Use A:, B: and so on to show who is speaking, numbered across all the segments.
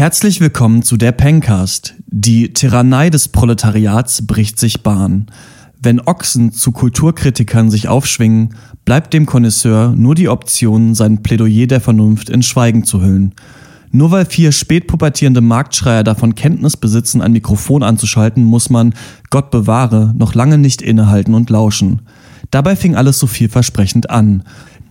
A: Herzlich willkommen zu der Pencast. Die Tyrannei des Proletariats bricht sich Bahn. Wenn Ochsen zu Kulturkritikern sich aufschwingen, bleibt dem Connoisseur nur die Option, sein Plädoyer der Vernunft in Schweigen zu hüllen. Nur weil vier spätpubertierende Marktschreier davon Kenntnis besitzen, ein Mikrofon anzuschalten, muss man, Gott bewahre, noch lange nicht innehalten und lauschen. Dabei fing alles so vielversprechend an.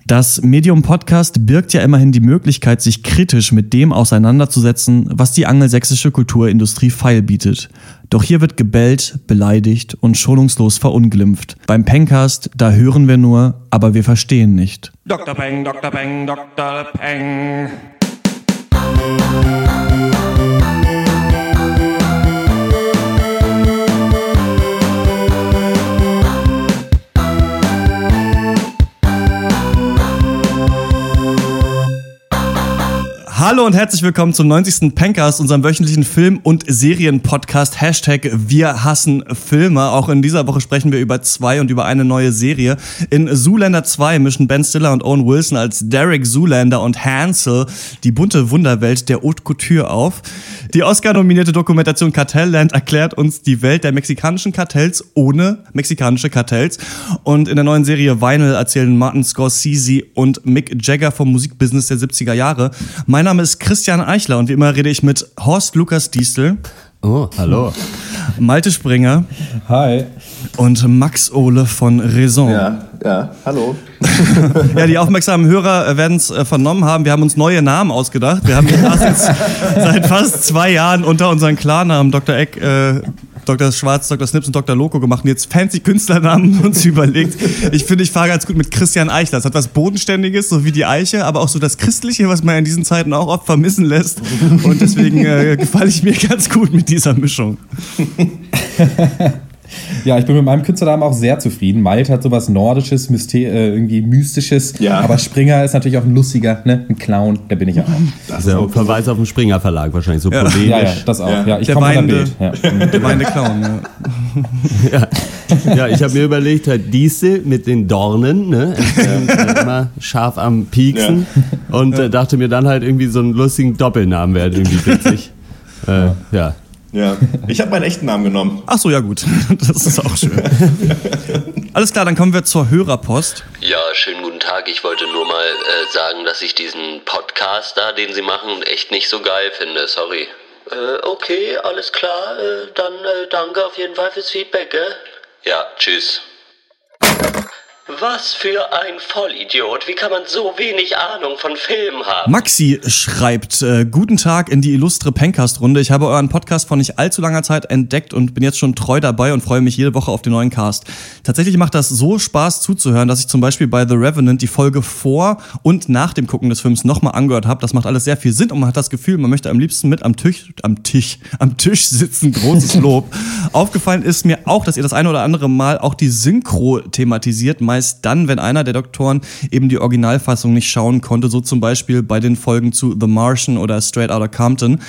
A: Das Medium Podcast birgt ja immerhin die Möglichkeit, sich kritisch mit dem auseinanderzusetzen, was die angelsächsische Kulturindustrie feil bietet. Doch hier wird gebellt, beleidigt und schonungslos verunglimpft. Beim Pencast, da hören wir nur, aber wir verstehen nicht. Dr. Peng, Dr. Peng, Dr. Peng. Hallo und herzlich willkommen zum 90. Pencast, unserem wöchentlichen Film- und Serien-Podcast. Hashtag Wir hassen Filme. Auch in dieser Woche sprechen wir über zwei und über eine neue Serie. In Zoolander 2 mischen Ben Stiller und Owen Wilson als Derek Zoolander und Hansel die bunte Wunderwelt der Haute Couture auf. Die Oscar-nominierte Dokumentation Kartellland erklärt uns die Welt der mexikanischen Kartells ohne mexikanische Kartells. Und in der neuen Serie Vinyl erzählen Martin Scorsese und Mick Jagger vom Musikbusiness der 70er Jahre. Mein Name ist Christian Eichler und wie immer rede ich mit Horst Lukas Diestel.
B: Oh, hallo.
A: Malte Springer.
C: Hi.
A: Und Max Ole von Raison.
C: Ja, ja, hallo.
A: ja, die aufmerksamen Hörer werden es äh, vernommen haben. Wir haben uns neue Namen ausgedacht. Wir haben jetzt seit fast zwei Jahren unter unseren Klarnamen Dr. Eck äh, Dr. Schwarz, Dr. Snips und Dr. Loco gemacht und jetzt fancy Künstlernamen uns überlegt. Ich finde, ich fahre ganz gut mit Christian Eichler. Das hat was Bodenständiges, so wie die Eiche, aber auch so das Christliche, was man in diesen Zeiten auch oft vermissen lässt. Und deswegen äh, gefalle ich mir ganz gut mit dieser Mischung.
C: Ja, ich bin mit meinem Künstlernamen auch sehr zufrieden. Malte hat sowas Nordisches, Myster äh, irgendwie Mystisches. Ja. Aber Springer ist natürlich auch ein lustiger, ne? ein Clown, der bin ich auch.
B: Das ist ja ein Verweis auf den Springer Verlag wahrscheinlich, so
C: ja. polemisch. Ja, ja, das auch. Ja,
A: ich der weinende, ja. Der weinende Clown,
B: ja. ja. ich habe mir überlegt, halt diese mit den Dornen, ne? Äh, immer scharf am Pieksen. Und äh, dachte mir dann halt irgendwie so einen lustigen Doppelnamen wäre irgendwie witzig. Äh, ja.
D: Ja, ich habe meinen echten Namen genommen.
A: Ach so, ja gut. Das ist auch schön. Alles klar, dann kommen wir zur Hörerpost.
E: Ja, schönen guten Tag. Ich wollte nur mal äh, sagen, dass ich diesen Podcast da, den Sie machen, echt nicht so geil finde. Sorry. Äh, okay, alles klar. Äh, dann äh, danke auf jeden Fall fürs Feedback, gell? Ja, tschüss. Was für ein Vollidiot. Wie kann man so wenig Ahnung von Filmen haben?
A: Maxi schreibt, äh, guten Tag in die illustre Pencast-Runde. Ich habe euren Podcast vor nicht allzu langer Zeit entdeckt und bin jetzt schon treu dabei und freue mich jede Woche auf den neuen Cast. Tatsächlich macht das so Spaß zuzuhören, dass ich zum Beispiel bei The Revenant die Folge vor und nach dem Gucken des Films nochmal angehört habe. Das macht alles sehr viel Sinn und man hat das Gefühl, man möchte am liebsten mit am Tisch, am Tisch, am Tisch sitzen. Großes Lob. Aufgefallen ist mir auch, dass ihr das eine oder andere Mal auch die Synchro thematisiert. Meist dann, wenn einer der Doktoren eben die Originalfassung nicht schauen konnte, so zum Beispiel bei den Folgen zu The Martian oder Straight Outta Compton.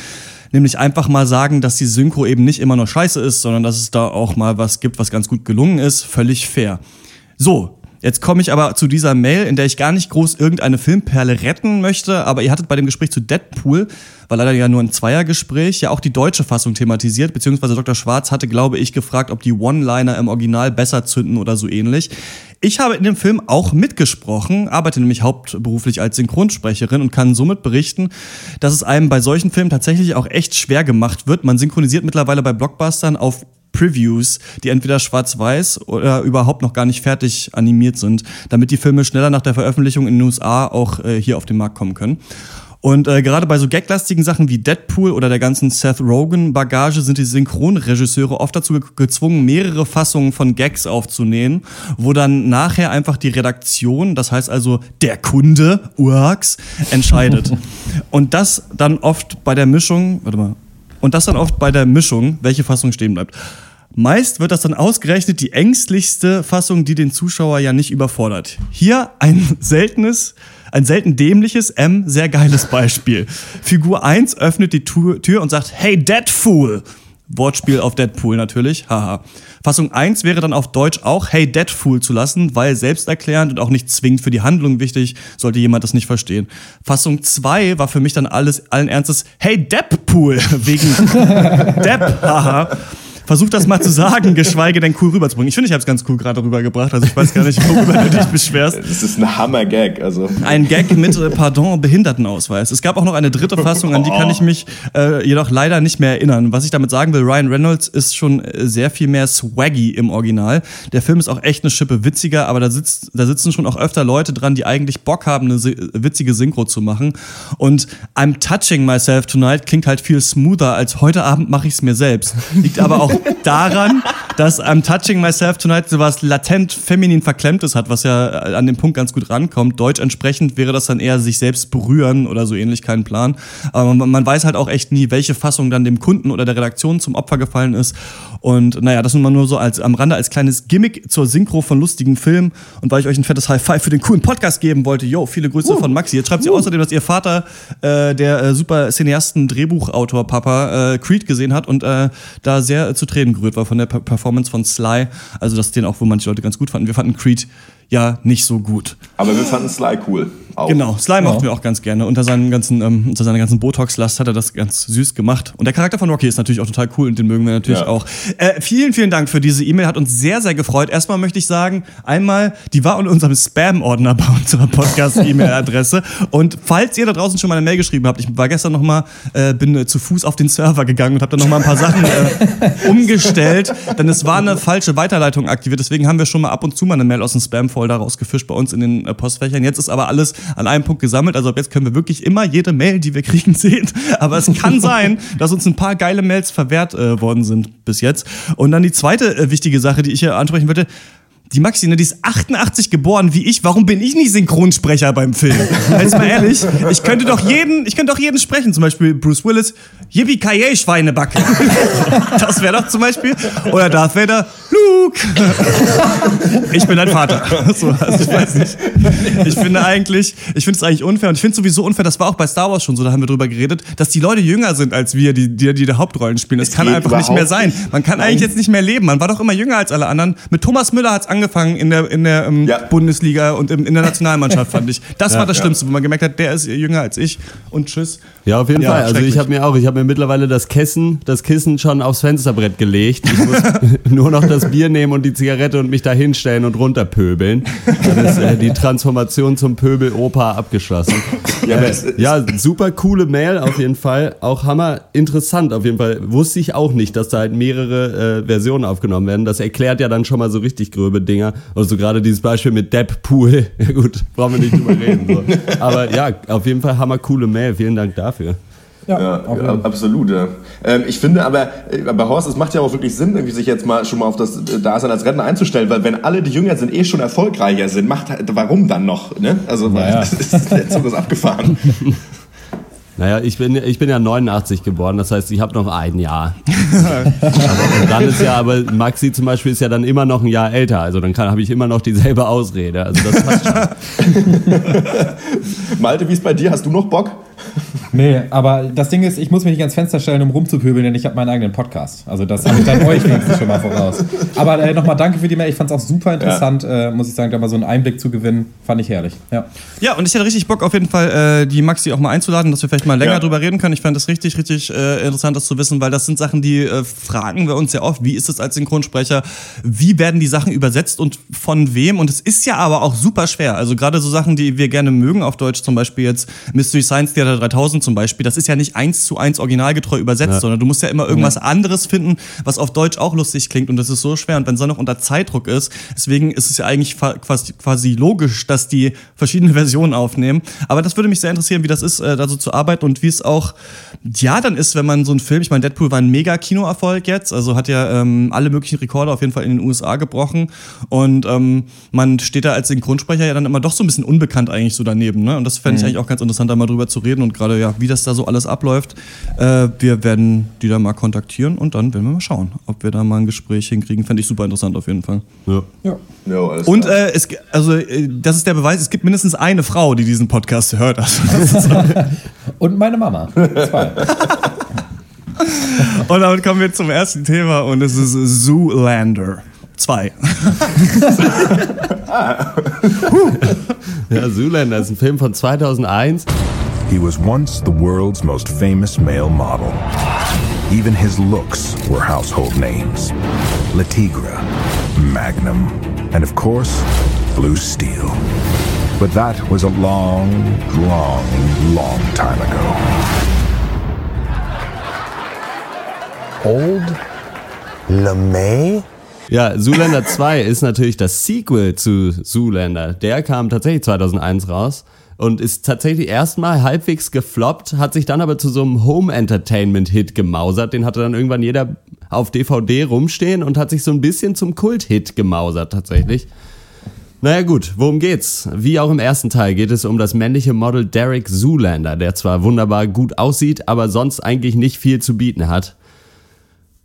A: Nämlich einfach mal sagen, dass die Synchro eben nicht immer nur scheiße ist, sondern dass es da auch mal was gibt, was ganz gut gelungen ist. Völlig fair. So, Jetzt komme ich aber zu dieser Mail, in der ich gar nicht groß irgendeine Filmperle retten möchte, aber ihr hattet bei dem Gespräch zu Deadpool, war leider ja nur ein Zweiergespräch, ja auch die deutsche Fassung thematisiert, beziehungsweise Dr. Schwarz hatte, glaube ich, gefragt, ob die One-Liner im Original besser zünden oder so ähnlich. Ich habe in dem Film auch mitgesprochen, arbeite nämlich hauptberuflich als Synchronsprecherin und kann somit berichten, dass es einem bei solchen Filmen tatsächlich auch echt schwer gemacht wird. Man synchronisiert mittlerweile bei Blockbustern auf Previews, die entweder schwarz-weiß oder überhaupt noch gar nicht fertig animiert sind, damit die Filme schneller nach der Veröffentlichung in den USA auch äh, hier auf den Markt kommen können. Und äh, gerade bei so gaglastigen Sachen wie Deadpool oder der ganzen Seth Rogen-Bagage sind die Synchronregisseure oft dazu gezwungen, mehrere Fassungen von Gags aufzunehmen, wo dann nachher einfach die Redaktion, das heißt also der Kunde, Urks, entscheidet. Und das dann oft bei der Mischung, warte mal, und das dann oft bei der Mischung, welche Fassung stehen bleibt. Meist wird das dann ausgerechnet die ängstlichste Fassung, die den Zuschauer ja nicht überfordert. Hier ein seltenes, ein selten dämliches, M, sehr geiles Beispiel. Figur 1 öffnet die Tür und sagt, hey, Dead Fool! Wortspiel auf Deadpool natürlich. Haha. Fassung 1 wäre dann auf Deutsch auch Hey Deadpool zu lassen, weil selbsterklärend und auch nicht zwingend für die Handlung wichtig, sollte jemand das nicht verstehen. Fassung 2 war für mich dann alles allen Ernstes Hey Deadpool wegen Depp. Haha versuch das mal zu sagen, geschweige denn cool rüberzubringen. Ich finde, ich habe es ganz cool gerade rübergebracht, also ich weiß gar nicht, worüber du dich beschwerst.
D: Das ist ein Hammer-Gag. Also.
A: Ein Gag mit, äh, pardon, Behindertenausweis. Es gab auch noch eine dritte Fassung, an die kann ich mich äh, jedoch leider nicht mehr erinnern. Was ich damit sagen will, Ryan Reynolds ist schon äh, sehr viel mehr swaggy im Original. Der Film ist auch echt eine Schippe witziger, aber da, sitzt, da sitzen schon auch öfter Leute dran, die eigentlich Bock haben, eine witzige Synchro zu machen. Und I'm touching myself tonight klingt halt viel smoother als heute Abend mache ich es mir selbst. Liegt aber auch daran, dass I'm Touching Myself Tonight sowas latent feminin Verklemmtes hat, was ja an dem Punkt ganz gut rankommt. Deutsch entsprechend wäre das dann eher sich selbst berühren oder so ähnlich, kein Plan. Aber man, man weiß halt auch echt nie, welche Fassung dann dem Kunden oder der Redaktion zum Opfer gefallen ist. Und naja, das nun mal nur so als am Rande als kleines Gimmick zur Synchro von lustigen Filmen. Und weil ich euch ein fettes High Five für den coolen Podcast geben wollte, yo, viele Grüße uh. von Maxi. Jetzt schreibt sie uh. außerdem, dass ihr Vater, äh, der äh, super Cineasten, Drehbuchautor Papa, äh, Creed gesehen hat und äh, da sehr äh, zu Tränen gerührt war von der Performance von Sly. Also das den auch wohl manche Leute ganz gut fanden. Wir fanden Creed ja nicht so gut.
D: Aber wir fanden Sly cool.
A: Auch. Genau, Sly mochten wir auch ganz gerne. Unter, seinem ganzen, ähm, unter seiner ganzen Botox-Last hat er das ganz süß gemacht. Und der Charakter von Rocky ist natürlich auch total cool und den mögen wir natürlich ja. auch. Äh, vielen, vielen Dank für diese E-Mail, hat uns sehr, sehr gefreut. Erstmal möchte ich sagen, einmal, die war in unserem Spam-Ordner bei unserer Podcast-E-Mail-Adresse. und falls ihr da draußen schon mal eine Mail geschrieben habt, ich war gestern noch mal, äh, bin äh, zu Fuß auf den Server gegangen und habe dann noch mal ein paar Sachen äh, umgestellt, denn es war eine falsche Weiterleitung aktiviert. Deswegen haben wir schon mal ab und zu mal eine Mail aus dem Spam-Folder rausgefischt bei uns in den äh, Postfächern. Jetzt ist aber alles an einem Punkt gesammelt. Also ab jetzt können wir wirklich immer jede Mail, die wir kriegen, sehen. Aber es kann sein, dass uns ein paar geile Mails verwehrt äh, worden sind bis jetzt. Und dann die zweite äh, wichtige Sache, die ich hier ansprechen würde. Die Maxi, ne, die ist 88 geboren wie ich. Warum bin ich nicht Synchronsprecher beim Film? Jetzt mal ehrlich, ich könnte doch jeden, ich könnte doch jeden sprechen. Zum Beispiel Bruce Willis, Yippie Kaye Schweinebacke. Das wäre doch zum Beispiel. Oder Darth Vader, Luke. Ich bin dein Vater. So, also ich weiß nicht. Ich finde eigentlich, ich finde es eigentlich unfair und ich finde sowieso unfair, das war auch bei Star Wars schon so, da haben wir drüber geredet, dass die Leute jünger sind als wir, die die, die, die Hauptrollen spielen. Das, das kann einfach nicht mehr sein. Man kann eigentlich jetzt nicht mehr leben. Man war doch immer jünger als alle anderen. Mit Thomas Müller hat es angefangen in der, in der ähm, ja. Bundesliga und im, in der Nationalmannschaft, fand ich. Das ja, war das Schlimmste, wo man gemerkt hat, der ist jünger als ich und tschüss.
B: Ja, auf jeden Fall. Also ich habe mir auch, ich habe mir mittlerweile das Kissen, das Kissen schon aufs Fensterbrett gelegt. Ich muss nur noch das Bier nehmen und die Zigarette und mich da hinstellen und runterpöbeln. Dann ist äh, die Transformation zum Pöbel-Opa abgeschlossen. Ja, Aber, ja, super coole Mail auf jeden Fall. Auch hammer interessant auf jeden Fall. Wusste ich auch nicht, dass da halt mehrere äh, Versionen aufgenommen werden. Das erklärt ja dann schon mal so richtig gröbe Dinger. Also gerade dieses Beispiel mit Depp-Pool. Ja gut, brauchen wir nicht drüber reden. So. Aber ja, auf jeden Fall hammer coole Mail. Vielen Dank dafür.
D: Ja, ja absolut. Ja. Ähm, ich finde aber, äh, bei Horst, es macht ja auch wirklich Sinn, irgendwie sich jetzt mal schon mal auf das äh, Dasein als Rentner einzustellen, weil wenn alle, die jünger sind, eh schon erfolgreicher sind, macht, warum dann noch? Ne? Also, naja. das ist, der Zug ist abgefahren.
B: Naja, ich bin, ich bin ja 89 geboren, das heißt, ich habe noch ein Jahr. aber, und dann ist ja, aber Maxi zum Beispiel ist ja dann immer noch ein Jahr älter, also dann habe ich immer noch dieselbe Ausrede. Also das passt schon.
D: Malte, wie ist bei dir? Hast du noch Bock?
C: Nee, aber das Ding ist, ich muss mich nicht ans Fenster stellen, um rumzupöbeln, denn ich habe meinen eigenen Podcast. Also das habe ich dann euch wenigstens schon mal voraus. Aber äh, nochmal danke für die Mail. Ich fand es auch super interessant, ja. äh, muss ich sagen, da mal so einen Einblick zu gewinnen. Fand ich herrlich. Ja,
A: ja und ich hätte richtig Bock auf jeden Fall, äh, die Maxi auch mal einzuladen, dass wir vielleicht mal länger ja. drüber reden können. Ich fand das richtig, richtig äh, interessant, das zu wissen, weil das sind Sachen, die äh, fragen wir uns sehr oft. Wie ist es als Synchronsprecher? Wie werden die Sachen übersetzt und von wem? Und es ist ja aber auch super schwer. Also gerade so Sachen, die wir gerne mögen, auf Deutsch zum Beispiel jetzt Mystery Science Theater 3000 zum Beispiel, das ist ja nicht eins zu eins originalgetreu übersetzt, ja. sondern du musst ja immer irgendwas ja. anderes finden, was auf Deutsch auch lustig klingt und das ist so schwer. Und wenn es dann noch unter Zeitdruck ist, deswegen ist es ja eigentlich quasi, quasi logisch, dass die verschiedene Versionen aufnehmen. Aber das würde mich sehr interessieren, wie das ist, äh, da so zu arbeiten und wie es auch, ja, dann ist, wenn man so einen Film, ich meine, Deadpool war ein mega Kinoerfolg jetzt, also hat ja ähm, alle möglichen Rekorde auf jeden Fall in den USA gebrochen und ähm, man steht da als Synchronsprecher ja dann immer doch so ein bisschen unbekannt eigentlich so daneben. Ne? Und das fände ich mhm. eigentlich auch ganz interessant, da mal drüber zu reden und gerade ja, wie das da so alles abläuft. Äh, wir werden die da mal kontaktieren und dann werden wir mal schauen, ob wir da mal ein Gespräch hinkriegen. Fände ich super interessant auf jeden Fall. Ja. ja. ja und äh, es, also, äh, das ist der Beweis, es gibt mindestens eine Frau, die diesen Podcast hört. Also,
C: und meine Mama. Zwei.
A: Und damit kommen wir zum ersten Thema und es ist Zoolander. 2.
B: ja, Zoolander ist ein Film von 2001.
F: He was once the world's most famous male model. Even his looks were household names. Latigra, Magnum, and of course, Blue Steel. But that was a long, long, long time ago.
G: Old LeMay?
B: Ja, Zoolander 2 ist natürlich das Sequel zu Zoolander. Der kam tatsächlich 2001 raus und ist tatsächlich erstmal halbwegs gefloppt, hat sich dann aber zu so einem Home-Entertainment-Hit gemausert. Den hatte dann irgendwann jeder auf DVD rumstehen und hat sich so ein bisschen zum Kult-Hit gemausert tatsächlich. Naja gut, worum geht's? Wie auch im ersten Teil geht es um das männliche Model Derek Zoolander, der zwar wunderbar gut aussieht, aber sonst eigentlich nicht viel zu bieten hat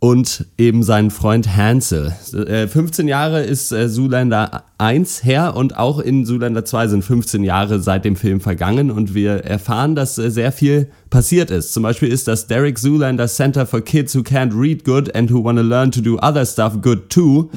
B: und eben seinen Freund Hansel. 15 äh, Jahre ist äh, Zoolander 1 her und auch in Zoolander 2 sind 15 Jahre seit dem Film vergangen und wir erfahren, dass äh, sehr viel passiert ist. Zum Beispiel ist das Derek Zoolander Center for Kids Who Can't Read Good and Who Want to Learn to Do Other Stuff Good Too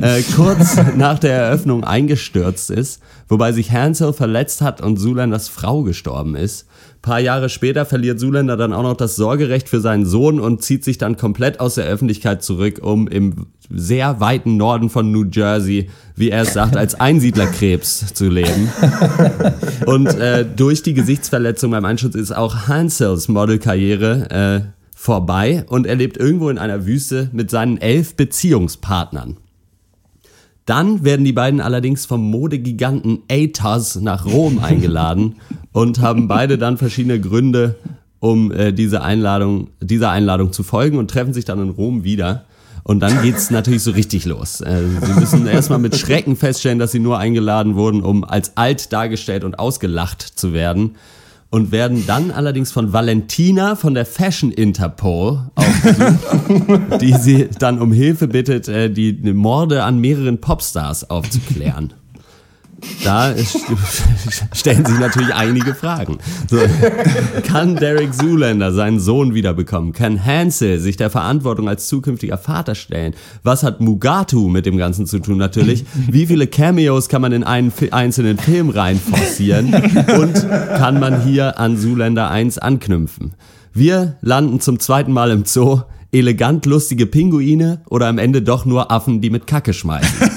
B: äh, kurz nach der Eröffnung eingestürzt ist, wobei sich Hansel verletzt hat und Zoolanders Frau gestorben ist paar Jahre später verliert Zuländer dann auch noch das Sorgerecht für seinen Sohn und zieht sich dann komplett aus der Öffentlichkeit zurück, um im sehr weiten Norden von New Jersey, wie er es sagt, als Einsiedlerkrebs zu leben. Und äh, durch die Gesichtsverletzung beim Einschutz ist auch Hansels Modelkarriere äh, vorbei und er lebt irgendwo in einer Wüste mit seinen elf Beziehungspartnern. Dann werden die beiden allerdings vom Modegiganten Atos nach Rom eingeladen und haben beide dann verschiedene Gründe, um äh, diese Einladung, dieser Einladung zu folgen und treffen sich dann in Rom wieder. Und dann geht's natürlich so richtig los. Äh, sie müssen erstmal mit Schrecken feststellen, dass sie nur eingeladen wurden, um als alt dargestellt und ausgelacht zu werden und werden dann allerdings von Valentina von der Fashion Interpol aufgesucht, die sie dann um Hilfe bittet, äh, die Morde an mehreren Popstars aufzuklären. Da stellen sich natürlich einige Fragen. So, kann Derek Zoolander seinen Sohn wiederbekommen? Kann Hansel sich der Verantwortung als zukünftiger Vater stellen? Was hat Mugatu mit dem Ganzen zu tun natürlich? Wie viele Cameos kann man in einen einzelnen Film reinforcieren? Und kann man hier an Zoolander 1 anknüpfen? Wir landen zum zweiten Mal im Zoo elegant lustige Pinguine oder am Ende doch nur Affen, die mit Kacke schmeißen.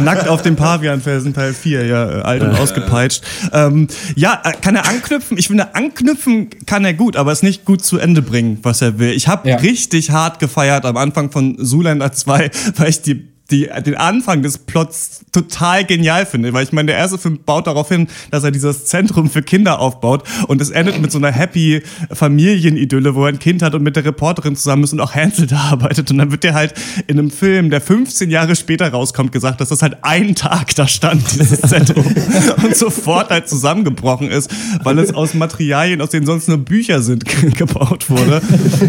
A: Nackt auf dem Pavianfelsen Teil 4, ja, äh, alt und ausgepeitscht. Ähm, ja, äh, kann er anknüpfen? Ich finde, anknüpfen kann er gut, aber es nicht gut zu Ende bringen, was er will. Ich habe ja. richtig hart gefeiert am Anfang von Zoolander 2, weil ich die die, den Anfang des Plots total genial finde, weil ich meine, der erste Film baut darauf hin, dass er dieses Zentrum für Kinder aufbaut und es endet mit so einer happy Familienidylle, wo er ein Kind hat und mit der Reporterin zusammen ist und auch Hansel da arbeitet und dann wird der halt in einem Film, der 15 Jahre später rauskommt, gesagt, dass das halt einen Tag da stand, dieses Zentrum und sofort halt zusammengebrochen ist, weil es aus Materialien, aus denen sonst nur Bücher sind, gebaut wurde.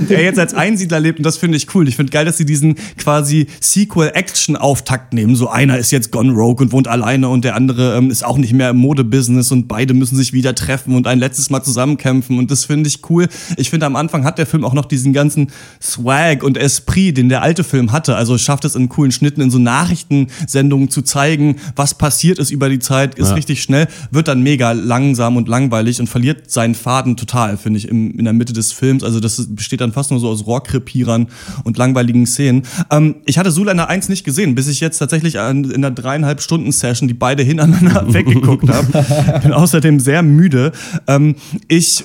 A: Er jetzt als Einsiedler lebt und das finde ich cool. Ich finde geil, dass sie diesen quasi Sequel-Action Auftakt nehmen. So einer ist jetzt gone rogue und wohnt alleine und der andere ähm, ist auch nicht mehr im Modebusiness und beide müssen sich wieder treffen und ein letztes Mal zusammenkämpfen und das finde ich cool. Ich finde am Anfang hat der Film auch noch diesen ganzen Swag und Esprit, den der alte Film hatte. Also schafft es in coolen Schnitten in so Nachrichtensendungen zu zeigen, was passiert ist über die Zeit, ist ja. richtig schnell, wird dann mega langsam und langweilig und verliert seinen Faden total, finde ich, im, in der Mitte des Films. Also das besteht dann fast nur so aus Rohrkrepierern und langweiligen Szenen. Ähm, ich hatte Zoolander 1 nicht gesehen gesehen, bis ich jetzt tatsächlich in einer dreieinhalb Stunden Session die beide hintereinander weggeguckt habe. Bin außerdem sehr müde. Ähm, ich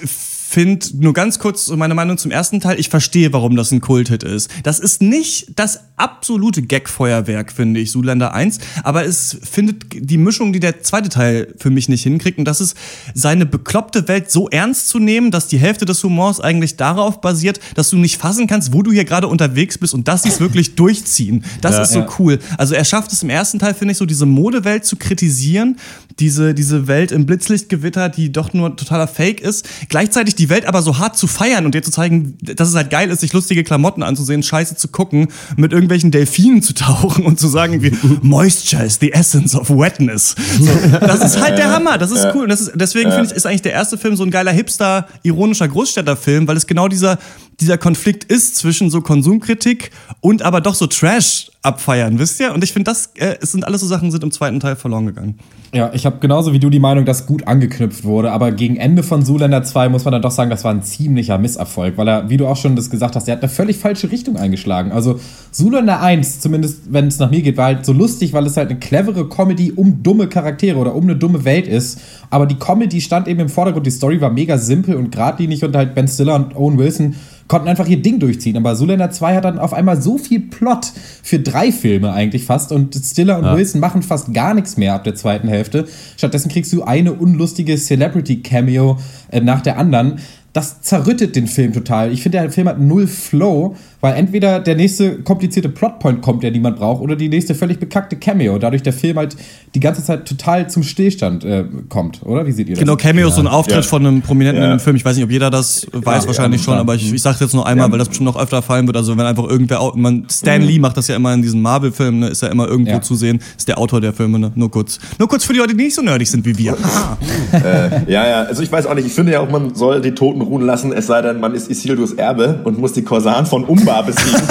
A: finde nur ganz kurz meine Meinung zum ersten Teil. Ich verstehe, warum das ein Kulthit ist. Das ist nicht das absolute Gag-Feuerwerk, finde ich, Zoolander 1. Aber es findet die Mischung, die der zweite Teil für mich nicht hinkriegt. Und das ist, seine bekloppte Welt so ernst zu nehmen, dass die Hälfte des Humors eigentlich darauf basiert, dass du nicht fassen kannst, wo du hier gerade unterwegs bist und dass sie es wirklich durchziehen. Das ja, ist so ja. cool. Also er schafft es im ersten Teil, finde ich, so diese Modewelt zu kritisieren. Diese, diese Welt im Blitzlichtgewitter, die doch nur totaler Fake ist. Gleichzeitig die Welt aber so hart zu feiern und dir zu zeigen, dass es halt geil ist, sich lustige Klamotten anzusehen, scheiße zu gucken, mit irgendwelchen Delfinen zu tauchen und zu sagen wie Moisture is the essence of wetness. So, das ist halt der Hammer, das ist cool. Das ist, deswegen finde ich, ist eigentlich der erste Film so ein geiler Hipster, ironischer Großstädterfilm, weil es genau dieser dieser Konflikt ist zwischen so Konsumkritik und aber doch so Trash abfeiern, wisst ihr? Und ich finde, das äh, es sind alles so Sachen, sind im zweiten Teil verloren gegangen.
C: Ja, ich habe genauso wie du die Meinung, dass gut angeknüpft wurde, aber gegen Ende von Zoolander 2 muss man dann doch sagen, das war ein ziemlicher Misserfolg, weil er, wie du auch schon das gesagt hast, er hat eine völlig falsche Richtung eingeschlagen. Also Zoolander 1, zumindest wenn es nach mir geht, war halt so lustig, weil es halt eine clevere Comedy um dumme Charaktere oder um eine dumme Welt ist. Aber die Comedy stand eben im Vordergrund, die Story war mega simpel und geradlinig und halt Ben Stiller und Owen Wilson konnten einfach ihr Ding durchziehen. Aber Zoolander 2 hat dann auf einmal so viel Plot für drei Filme eigentlich fast und Stiller und ja. Wilson machen fast gar nichts mehr ab der zweiten Hälfte. Stattdessen kriegst du eine unlustige Celebrity-Cameo äh, nach der anderen. Das zerrüttet den Film total. Ich finde, der Film hat null Flow weil entweder der nächste komplizierte Plotpoint kommt, der niemand braucht, oder die nächste völlig bekackte Cameo. Dadurch der Film halt die ganze Zeit total zum Stillstand äh, kommt, oder? Wie seht ihr das?
A: Genau, Cameo ist ja. so ein Auftritt ja. von einem Prominenten ja. in einem Film. Ich weiß nicht, ob jeder das weiß, wahrscheinlich schon, aber ich, ich sage jetzt nur einmal, weil das bestimmt noch öfter fallen wird. Also wenn einfach irgendwer, man, Stan mhm. Lee macht das ja immer in diesen Marvel-Filmen, ne, ist ja immer irgendwo zu sehen, ist der Autor der Filme, ne? nur kurz. Nur kurz für die Leute, die nicht so nerdig sind wie wir.
D: äh, ja, ja, also ich weiß auch nicht, ich finde ja auch, man soll die Toten ruhen lassen, es sei denn, man ist Isildurs Erbe und muss die Korsaren von Umba besiegen.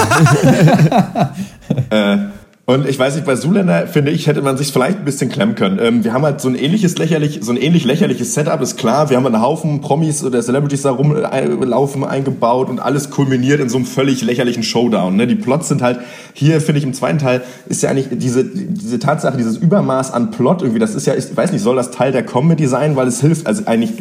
D: äh, und ich weiß nicht, bei Zuländer, finde ich, hätte man sich vielleicht ein bisschen klemmen können. Ähm, wir haben halt so ein ähnliches lächerlich, so ein ähnlich lächerliches Setup, ist klar. Wir haben einen Haufen Promis oder Celebrities da rumlaufen eingebaut und alles kulminiert in so einem völlig lächerlichen Showdown. Ne? Die Plots sind halt, hier finde ich im zweiten Teil, ist ja eigentlich diese, diese Tatsache, dieses Übermaß an Plot irgendwie, das ist ja, ich weiß nicht, soll das Teil der Comedy sein, weil es hilft, also eigentlich,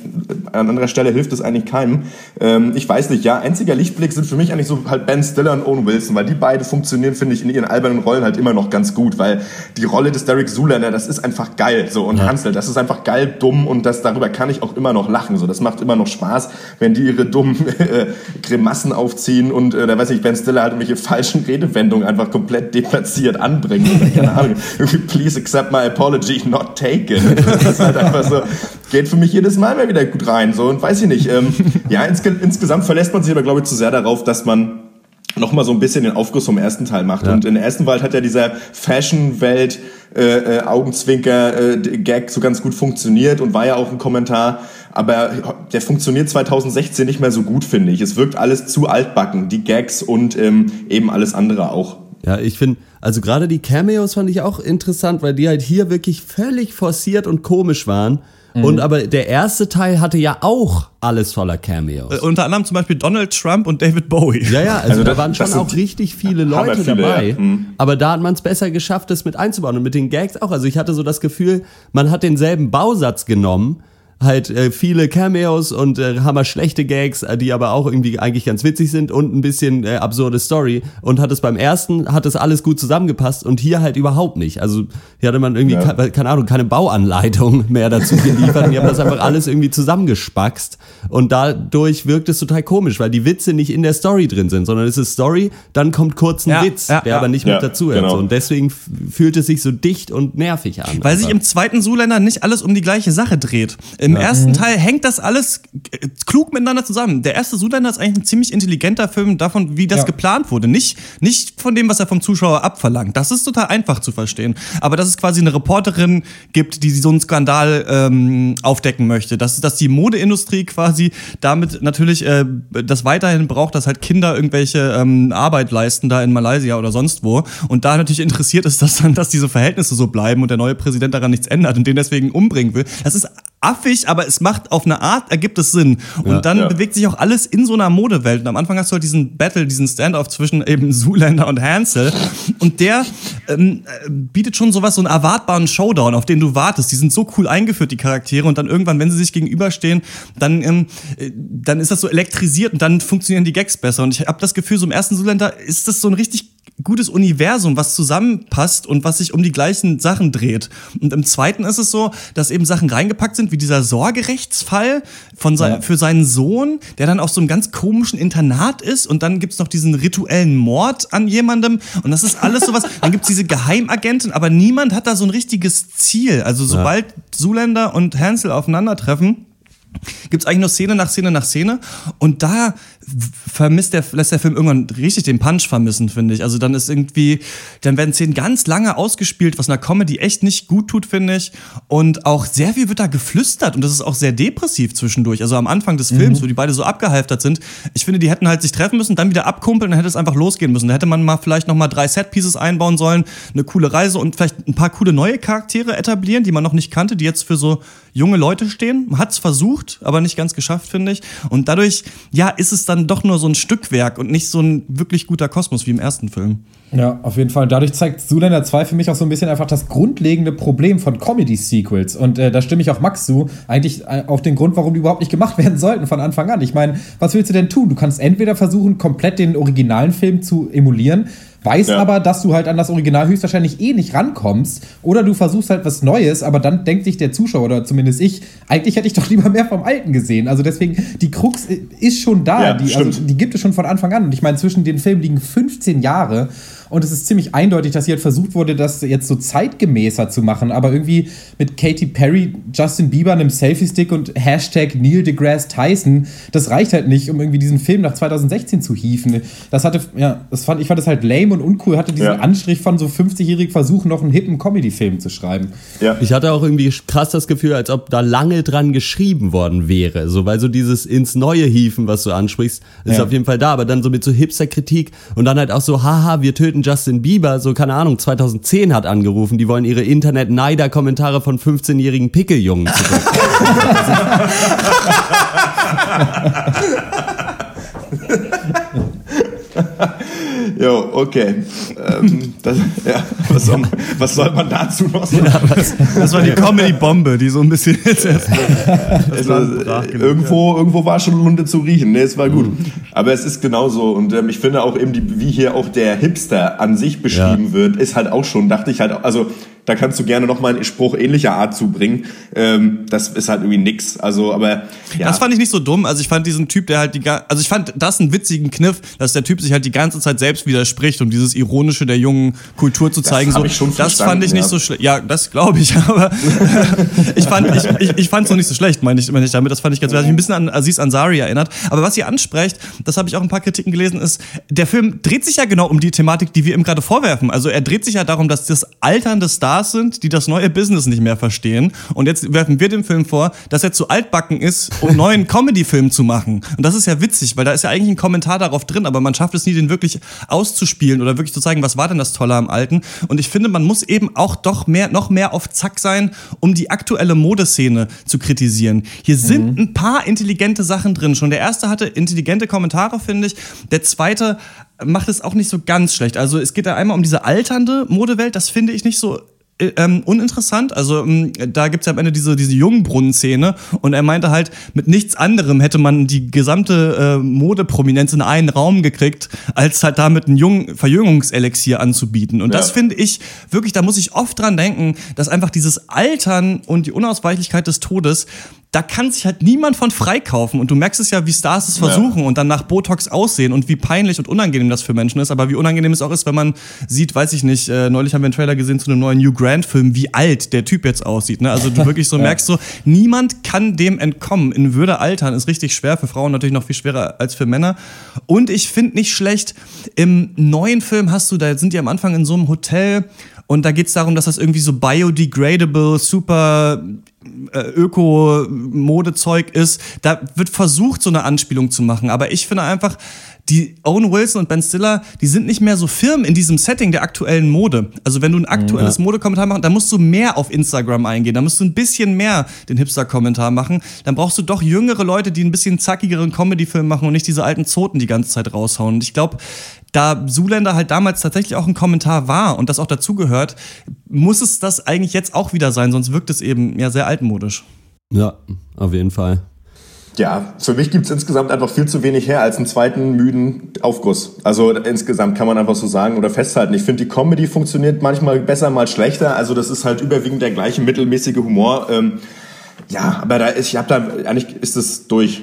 D: an anderer Stelle hilft es eigentlich keinem. Ähm, ich weiß nicht, ja, einziger Lichtblick sind für mich eigentlich so halt Ben Stiller und Owen Wilson, weil die beide funktionieren, finde ich, in ihren albernen Rollen halt immer noch ganz gut, weil die Rolle des Derek Zoolander, das ist einfach geil. So und ja. Hansel, das ist einfach geil, dumm und das darüber kann ich auch immer noch lachen. So, das macht immer noch Spaß, wenn die ihre dummen äh, Grimassen aufziehen und äh, da weiß ich, Ben Stiller halt irgendwelche falschen Redewendungen einfach komplett deplatziert anbringt. Oder, keine Ahnung, irgendwie please accept my apology, not taken. Das ist halt einfach so, geht für mich jedes Mal mehr wieder gut rein. So und weiß ich nicht. Ähm, ja, insge insgesamt verlässt man sich aber glaube ich zu sehr darauf, dass man noch mal so ein bisschen den Aufguss vom ersten Teil macht. Ja. Und in der ersten Wald hat ja dieser Fashion-Welt äh, äh, Augenzwinker-Gag äh, so ganz gut funktioniert und war ja auch ein Kommentar. Aber der funktioniert 2016 nicht mehr so gut, finde ich. Es wirkt alles zu altbacken, die Gags und ähm, eben alles andere auch.
B: Ja, ich finde, also gerade die Cameos fand ich auch interessant, weil die halt hier wirklich völlig forciert und komisch waren. Mhm. Und aber der erste Teil hatte ja auch alles voller Cameos.
A: Äh, unter anderem zum Beispiel Donald Trump und David Bowie.
B: Ja, ja, also, also da waren schon auch richtig viele Leute viele, dabei. Ja. Mhm. Aber da hat man es besser geschafft, das mit einzubauen. Und mit den Gags auch. Also ich hatte so das Gefühl, man hat denselben Bausatz genommen halt äh, viele Cameos und äh, hammer schlechte Gags, äh, die aber auch irgendwie eigentlich ganz witzig sind und ein bisschen äh, absurde Story und hat es beim ersten hat es alles gut zusammengepasst und hier halt überhaupt nicht. Also hier hatte man irgendwie ja. keine, keine Ahnung, keine Bauanleitung mehr dazu geliefert und die haben das einfach alles irgendwie zusammengespackst und dadurch wirkt es total komisch, weil die Witze nicht in der Story drin sind, sondern es ist Story, dann kommt kurz ein ja, Witz, ja, der aber nicht mit dazu genau. so. und deswegen fühlt es sich so dicht und nervig an.
A: Weil sich im zweiten Zuländer nicht alles um die gleiche Sache dreht. Im ja. ersten mhm. Teil hängt das alles klug miteinander zusammen. Der erste Zoolander ist eigentlich ein ziemlich intelligenter Film davon, wie das ja. geplant wurde. Nicht, nicht von dem, was er vom Zuschauer abverlangt. Das ist total einfach zu verstehen. Aber dass es quasi eine Reporterin gibt, die so einen Skandal ähm, aufdecken möchte. Dass, dass die Modeindustrie quasi damit natürlich äh, das weiterhin braucht, dass halt Kinder irgendwelche ähm, Arbeit leisten da in Malaysia oder sonst wo. Und da natürlich interessiert ist, dass dann, dass diese Verhältnisse so bleiben und der neue Präsident daran nichts ändert und den deswegen umbringen will. Das ist affig, aber es macht auf eine Art, ergibt es Sinn. Und ja, dann ja. bewegt sich auch alles in so einer Modewelt. Und am Anfang hast du halt diesen Battle, diesen Standoff zwischen eben Zoolander und Hansel. Und der ähm, bietet schon sowas, so einen erwartbaren Showdown, auf den du wartest. Die sind so cool eingeführt, die Charaktere. Und dann irgendwann, wenn sie sich gegenüberstehen, dann, ähm, dann ist das so elektrisiert und dann funktionieren die Gags besser. Und ich habe das Gefühl, so im ersten Zoolander ist das so ein richtig gutes Universum, was zusammenpasst und was sich um die gleichen Sachen dreht. Und im zweiten ist es so, dass eben Sachen reingepackt sind, wie dieser Sorgerechtsfall von sein, ja. für seinen Sohn, der dann auf so einem ganz komischen Internat ist und dann gibt's noch diesen rituellen Mord an jemandem und das ist alles sowas. dann gibt's diese Geheimagentin, aber niemand hat da so ein richtiges Ziel. Also sobald ja. Zuländer und Hansel aufeinandertreffen, gibt es eigentlich nur Szene nach Szene nach Szene. Und da vermisst der, lässt der Film irgendwann richtig den Punch vermissen, finde ich. Also dann ist irgendwie, dann werden Szenen ganz lange ausgespielt, was einer Comedy echt nicht gut tut, finde ich. Und auch sehr viel wird da geflüstert und das ist auch sehr depressiv zwischendurch. Also am Anfang des Films, mhm. wo die beide so abgehalftert sind, ich finde, die hätten halt sich treffen müssen, dann wieder abkumpeln, dann hätte es einfach losgehen müssen. Da hätte man mal vielleicht noch mal drei Set-Pieces einbauen sollen, eine coole Reise und vielleicht ein paar coole neue Charaktere etablieren, die man noch nicht kannte, die jetzt für so junge Leute stehen. Man hat es versucht, aber nicht ganz geschafft, finde ich. Und dadurch, ja, ist es dann doch nur so ein Stückwerk und nicht so ein wirklich guter Kosmos wie im ersten Film.
C: Ja, auf jeden Fall. Dadurch zeigt Zoolander 2 für mich auch so ein bisschen einfach das grundlegende Problem von Comedy-Sequels. Und äh, da stimme ich auch Max zu. Eigentlich äh, auf den Grund, warum die überhaupt nicht gemacht werden sollten von Anfang an. Ich meine, was willst du denn tun? Du kannst entweder versuchen, komplett den originalen Film zu emulieren, Weißt ja. aber, dass du halt an das Original höchstwahrscheinlich eh nicht rankommst. Oder du versuchst halt was Neues, aber dann denkt sich der Zuschauer oder zumindest ich, eigentlich hätte ich doch lieber mehr vom Alten gesehen. Also deswegen, die Krux ist schon da. Ja, die, also, die gibt es schon von Anfang an. Und ich meine, zwischen den Filmen liegen 15 Jahre. Und es ist ziemlich eindeutig, dass hier halt versucht wurde, das jetzt so zeitgemäßer zu machen. Aber irgendwie mit Katy Perry, Justin Bieber, einem Selfie-Stick und Hashtag Neil deGrasse Tyson, das reicht halt nicht, um irgendwie diesen Film nach 2016 zu hieven. Das hatte, ja, das fand, ich fand das halt lame und uncool, hatte diesen ja. Anstrich von so 50-jährigen Versuchen, noch einen hippen Comedy-Film zu schreiben.
B: Ja. Ich hatte auch irgendwie krass das Gefühl, als ob da lange dran geschrieben worden wäre. So, weil so dieses ins Neue hieven, was du ansprichst, ist ja. auf jeden Fall da. Aber dann so mit so Hipster-Kritik und dann halt auch so, haha, wir töten Justin Bieber, so keine Ahnung, 2010 hat angerufen, die wollen ihre Internet-Neider-Kommentare von 15-jährigen Pickeljungen zurück.
D: Jo, okay. Ähm, das, ja, was, soll, was, soll, man dazu noch sagen? Ja,
A: was, das war die Comedy-Bombe, die so ein bisschen jetzt erst
D: also, irgendwo, irgendwo war schon Lunde zu riechen. Nee, es war gut. Mhm. Aber es ist genauso. Und ähm, ich finde auch eben, die, wie hier auch der Hipster an sich beschrieben ja. wird, ist halt auch schon, dachte ich halt, also da kannst du gerne nochmal einen Spruch ähnlicher Art zubringen. Ähm, das ist halt irgendwie nix. Also, aber
A: ja. Das fand ich nicht so dumm. Also ich fand diesen Typ, der halt die also ich fand das einen witzigen Kniff, dass der Typ sich halt die ganze Zeit selbst widerspricht, um dieses Ironische der jungen Kultur zu zeigen. Das, so, ich schon das fand ich nicht ja. so schlecht. Ja, das glaube ich, aber ich fand ich, ich, ich fand es noch nicht so schlecht, meine ich, meine ich damit. Das fand ich ganz, mhm. hat mich ein bisschen an Aziz Ansari erinnert. Aber was ihr ansprecht, das habe ich auch ein paar Kritiken gelesen, ist, der Film dreht sich ja genau um die Thematik, die wir ihm gerade vorwerfen. Also er dreht sich ja darum, dass das alternde Stars sind, die das neue Business nicht mehr verstehen. Und jetzt werfen wir dem Film vor, dass er zu altbacken ist, um einen neuen Comedy-Film zu machen. Und das ist ja witzig, weil da ist ja eigentlich ein Kommentar darauf drin, aber man schafft es nie, den wirklich auszuspielen oder wirklich zu zeigen, was war denn das Tolle am Alten. Und ich finde, man muss eben auch doch mehr, noch mehr auf Zack sein, um die aktuelle Modeszene zu kritisieren. Hier sind mhm. ein paar intelligente Sachen drin. Schon der erste hatte intelligente Kommentare, finde ich. Der zweite macht es auch nicht so ganz schlecht. Also es geht da einmal um diese alternde Modewelt, das finde ich nicht so ähm, uninteressant. Also ähm, da gibt es ja am Ende diese, diese Jungbrunnen-Szene und er meinte halt, mit nichts anderem hätte man die gesamte äh, Modeprominenz in einen Raum gekriegt, als halt damit ein Jung Verjüngungselixier anzubieten. Und ja. das finde ich wirklich, da muss ich oft dran denken, dass einfach dieses Altern und die Unausweichlichkeit des Todes, da kann sich halt niemand von freikaufen. Und du merkst es ja, wie Stars es versuchen ja. und dann nach Botox aussehen und wie peinlich und unangenehm das für Menschen ist. Aber wie unangenehm es auch ist, wenn man sieht, weiß ich nicht, äh, neulich haben wir einen Trailer gesehen zu einem neuen New Grant-Film, wie alt der Typ jetzt aussieht. Ne? Also du wirklich so merkst so, niemand kann dem entkommen. In Würde altern ist richtig schwer, für Frauen natürlich noch viel schwerer als für Männer. Und ich finde nicht schlecht, im neuen Film hast du, da sind die am Anfang in so einem Hotel und da geht es darum, dass das irgendwie so biodegradable, super äh, Öko-Modezeug ist. Da wird versucht, so eine Anspielung zu machen. Aber ich finde einfach, die Owen Wilson und Ben Stiller, die sind nicht mehr so firm in diesem Setting der aktuellen Mode. Also wenn du ein aktuelles ja. Modekommentar machst, dann musst du mehr auf Instagram eingehen, dann musst du ein bisschen mehr den Hipster-Kommentar machen. Dann brauchst du doch jüngere Leute, die ein bisschen zackigeren Comedy-Film machen und nicht diese alten Zoten die ganze Zeit raushauen. Und ich glaube, da Zuländer halt damals tatsächlich auch ein Kommentar war und das auch dazugehört, muss es das eigentlich jetzt auch wieder sein, sonst wirkt es eben ja sehr altmodisch.
B: Ja, auf jeden Fall.
D: Ja, für mich gibt es insgesamt einfach viel zu wenig her als einen zweiten müden Aufguss. Also insgesamt kann man einfach so sagen oder festhalten. Ich finde, die Comedy funktioniert manchmal besser, mal schlechter. Also das ist halt überwiegend der gleiche mittelmäßige Humor. Ähm, ja, aber da ist, ich habe da, eigentlich ist es durch.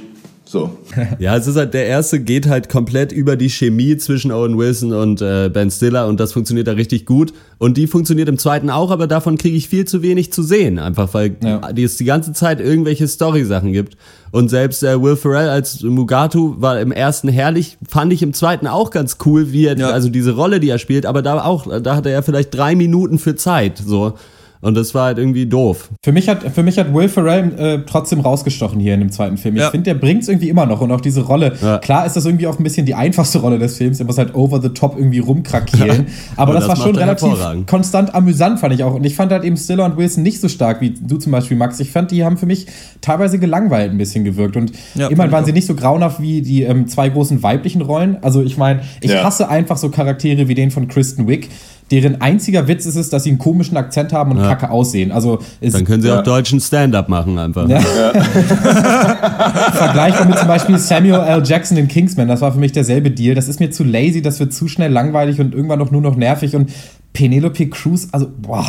D: So.
B: Ja, es ist halt, der erste geht halt komplett über die Chemie zwischen Owen Wilson und äh, Ben Stiller und das funktioniert da richtig gut. Und die funktioniert im zweiten auch, aber davon kriege ich viel zu wenig zu sehen. Einfach weil ja. es die ganze Zeit irgendwelche Story-Sachen gibt. Und selbst äh, Will Ferrell als Mugatu war im ersten herrlich, fand ich im zweiten auch ganz cool, wie er, ja. also diese Rolle, die er spielt, aber da auch, da hatte er vielleicht drei Minuten für Zeit, so. Und das war halt irgendwie doof.
C: Für mich hat, für mich hat Will Ferrell äh, trotzdem rausgestochen hier in dem zweiten Film. Ich ja. finde, der bringt es irgendwie immer noch und auch diese Rolle. Ja. Klar ist das irgendwie auch ein bisschen die einfachste Rolle des Films. Er muss halt over the top irgendwie rumkrakeelen. Aber das, das, war schon relativ konstant amüsant, fand ich auch. Und ich fand halt eben Stiller und Wilson nicht so stark wie du zum Beispiel, Max. Ich fand, die haben für mich teilweise gelangweilt ein bisschen gewirkt. Und ja, immerhin waren sie nicht so grauenhaft wie die ähm, zwei großen weiblichen Rollen. Also ich meine, ich hasse einfach so Charaktere wie den von Kristen Wick deren einziger Witz ist es, dass sie einen komischen Akzent haben und ja. kacke aussehen. Also
B: Dann können sie ja. auch deutschen Stand-up machen einfach. Ja.
C: Vergleichbar mit zum Beispiel Samuel L. Jackson in Kingsman. Das war für mich derselbe Deal. Das ist mir zu lazy, das wird zu schnell langweilig und irgendwann noch nur noch nervig. Und Penelope Cruz, also boah,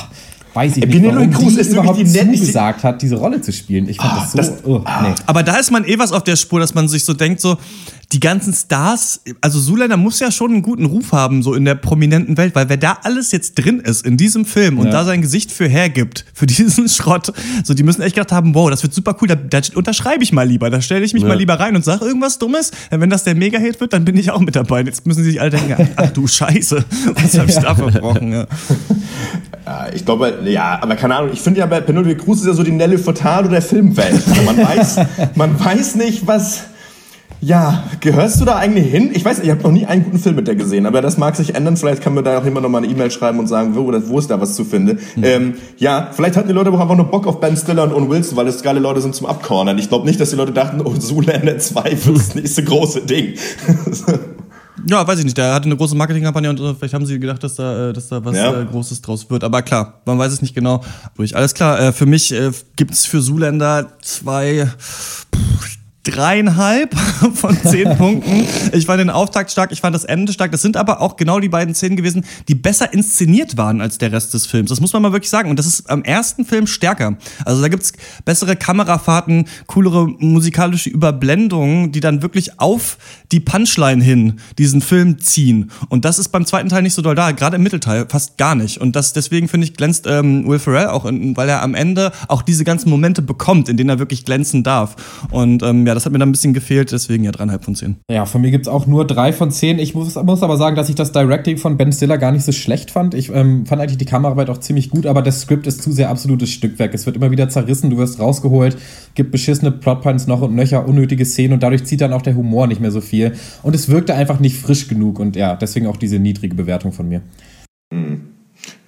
C: weiß ich nicht, Penelope warum Cruz die ist überhaupt die zugesagt hat, diese Rolle zu spielen. Ich fand oh, das so. Das, oh,
A: nee. Aber da ist man eh was auf der Spur, dass man sich so denkt, so die ganzen Stars, also Zuländer muss ja schon einen guten Ruf haben, so in der prominenten Welt, weil wer da alles jetzt drin ist in diesem Film und ja. da sein Gesicht für hergibt, für diesen Schrott, so die müssen echt gedacht haben, wow, das wird super cool, da, da unterschreibe ich mal lieber, da stelle ich mich ja. mal lieber rein und sage irgendwas Dummes. Wenn das der Mega-Hit wird, dann bin ich auch mit dabei. Jetzt müssen sie sich alle denken, ach du Scheiße, was hab ich da verbrochen, ja.
D: Ja, ich glaube, ja, aber keine Ahnung, ich finde ja bei Penelope Cruz ist ja so die Nelle Furtado der Filmwelt. Also man weiß, man weiß nicht, was, ja, gehörst du da eigentlich hin? Ich weiß, ich habe noch nie einen guten Film mit der gesehen, aber das mag sich ändern. Vielleicht kann mir da auch immer noch mal eine E-Mail schreiben und sagen, wo, wo ist da was zu finden. Mhm. Ähm, ja, vielleicht hatten die Leute auch einfach nur Bock auf Ben Stiller und Owen Wilson, weil das geile Leute sind zum Abcornern. Ich glaube nicht, dass die Leute dachten, oh, Zoolander 2 wird das nächste große Ding.
A: Ja, weiß ich nicht. Der hatte eine große Marketingkampagne und äh, vielleicht haben sie gedacht, dass da, äh, dass da was ja. Äh, Großes draus wird. Aber klar, man weiß es nicht genau. Alles klar, für mich gibt es für Zuländer zwei, dreieinhalb von zehn Punkten. Ich fand den Auftakt stark, ich fand das Ende stark. Das sind aber auch genau die beiden Szenen gewesen, die besser inszeniert waren als der Rest des Films. Das muss man mal wirklich sagen. Und das ist am ersten Film stärker. Also da gibt's bessere Kamerafahrten, coolere musikalische Überblendungen, die dann wirklich auf die Punchline hin diesen Film ziehen. Und das ist beim zweiten Teil nicht so doll da, gerade im Mittelteil fast gar nicht. Und das deswegen finde ich glänzt ähm, Will Ferrell auch, in, weil er am Ende auch diese ganzen Momente bekommt, in denen er wirklich glänzen darf. Und ähm, ja, ja, das hat mir dann ein bisschen gefehlt, deswegen ja dreieinhalb von zehn.
C: Ja, von mir gibt es auch nur drei von zehn. Ich muss, muss aber sagen, dass ich das Directing von Ben Stiller gar nicht so schlecht fand. Ich ähm, fand eigentlich die Kameraarbeit auch ziemlich gut, aber das Skript ist zu sehr absolutes Stückwerk. Es wird immer wieder zerrissen, du wirst rausgeholt, gibt beschissene Plotpoints noch und nöcher, unnötige Szenen und dadurch zieht dann auch der Humor nicht mehr so viel. Und es wirkte einfach nicht frisch genug und ja, deswegen auch diese niedrige Bewertung von mir.
D: Mhm.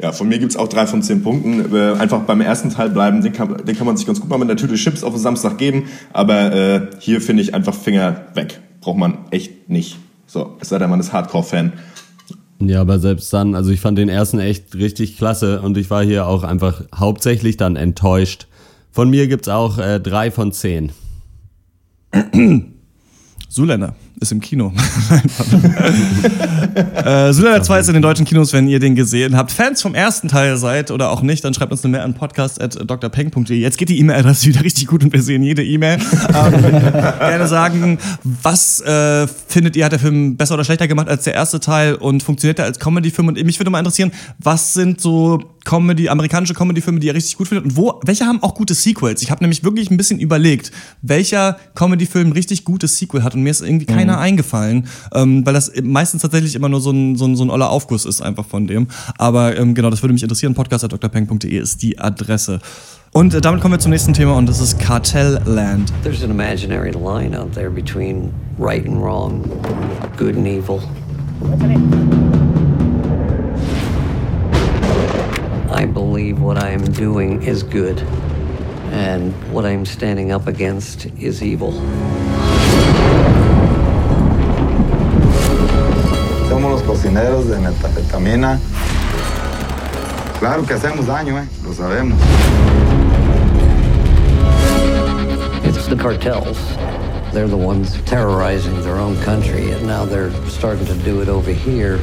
D: Ja, von mir gibt es auch drei von zehn Punkten. Äh, einfach beim ersten Teil bleiben, den kann, den kann man sich ganz gut mal mit einer Tüte Chips auf den Samstag geben. Aber äh, hier finde ich einfach Finger weg. Braucht man echt nicht. So, es sei denn, man ist Hardcore-Fan.
B: Ja, aber selbst dann, also ich fand den ersten echt richtig klasse und ich war hier auch einfach hauptsächlich dann enttäuscht. Von mir gibt es auch äh, drei von zehn.
A: Zuländer ist im Kino. äh, Zuländer 2 ist in den deutschen Kinos, wenn ihr den gesehen habt. Fans vom ersten Teil seid oder auch nicht, dann schreibt uns eine Mail an podcast.drpeng.de. Jetzt geht die E-Mail-Adresse wieder richtig gut und wir sehen jede E-Mail. Ähm, gerne sagen, was äh, findet ihr, hat der Film besser oder schlechter gemacht als der erste Teil und funktioniert er als Comedy-Film? Und mich würde mal interessieren, was sind so Comedy, amerikanische Comedy-Filme, die ihr richtig gut findet und wo, welche haben auch gute Sequels? Ich habe nämlich wirklich ein bisschen überlegt, welcher Comedy-Film richtig gutes Sequel hat und mir ist irgendwie keiner mhm. eingefallen, ähm, weil das meistens tatsächlich immer nur so ein, so ein, so ein oller Aufguss ist einfach von dem. Aber ähm, genau, das würde mich interessieren. Podcast.drpeng.de ist die Adresse. Und äh, damit kommen wir zum nächsten Thema und das ist Kartellland. There's an imaginary line out there between right and wrong, good and evil. I believe what I am doing is good, and what I'm standing up against is evil.
H: De metanfetamina. Claro que hacemos daño, ¿eh? Lo sabemos.
E: It's the cartels. They're the ones terrorizing their own country, and now they're starting to do it over here.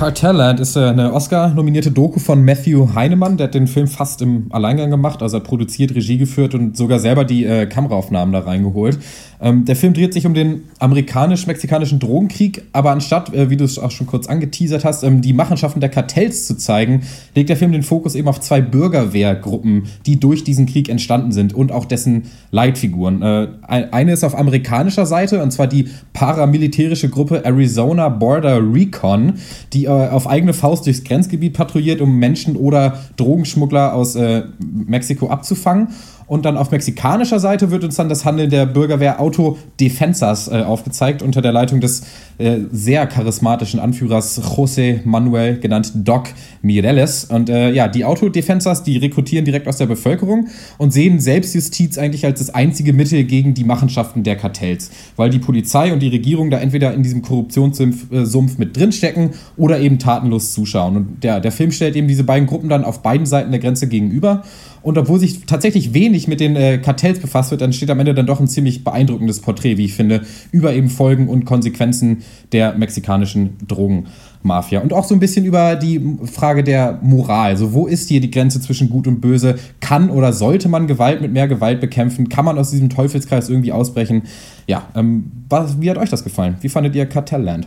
C: Cartelland ist äh, eine Oscar-nominierte Doku von Matthew Heinemann. Der hat den Film fast im Alleingang gemacht, also hat produziert, Regie geführt und sogar selber die äh, Kameraaufnahmen da reingeholt. Ähm, der Film dreht sich um den amerikanisch-mexikanischen Drogenkrieg, aber anstatt, äh, wie du es auch schon kurz angeteasert hast, ähm, die Machenschaften der Kartells zu zeigen, legt der Film den Fokus eben auf zwei Bürgerwehrgruppen, die durch diesen Krieg entstanden sind und auch dessen Leitfiguren. Äh, eine ist auf amerikanischer Seite, und zwar die paramilitärische Gruppe Arizona Border Recon, die auf eigene Faust durchs Grenzgebiet patrouilliert, um Menschen oder Drogenschmuggler aus äh, Mexiko abzufangen. Und dann auf mexikanischer Seite wird uns dann das Handeln der Bürgerwehr Auto Defensas äh, aufgezeigt, unter der Leitung des äh, sehr charismatischen Anführers José Manuel, genannt Doc Mireles. Und äh, ja, die Autodefensas, die rekrutieren direkt aus der Bevölkerung und sehen Selbstjustiz eigentlich als das einzige Mittel gegen die Machenschaften der Kartells. Weil die Polizei und die Regierung da entweder in diesem Korruptionssumpf äh, mit drinstecken oder eben tatenlos zuschauen. Und der, der Film stellt eben diese beiden Gruppen dann auf beiden Seiten der Grenze gegenüber. Und obwohl sich tatsächlich wenig mit den äh, Kartells befasst wird, dann steht am Ende dann doch ein ziemlich beeindruckendes Porträt, wie ich finde, über eben Folgen und Konsequenzen der mexikanischen Drogenmafia. Und auch so ein bisschen über die Frage der Moral. So, wo ist hier die Grenze zwischen Gut und Böse? Kann oder sollte man Gewalt mit mehr Gewalt bekämpfen? Kann man aus diesem Teufelskreis irgendwie ausbrechen? Ja, ähm, was, wie hat euch das gefallen? Wie fandet ihr Kartellland?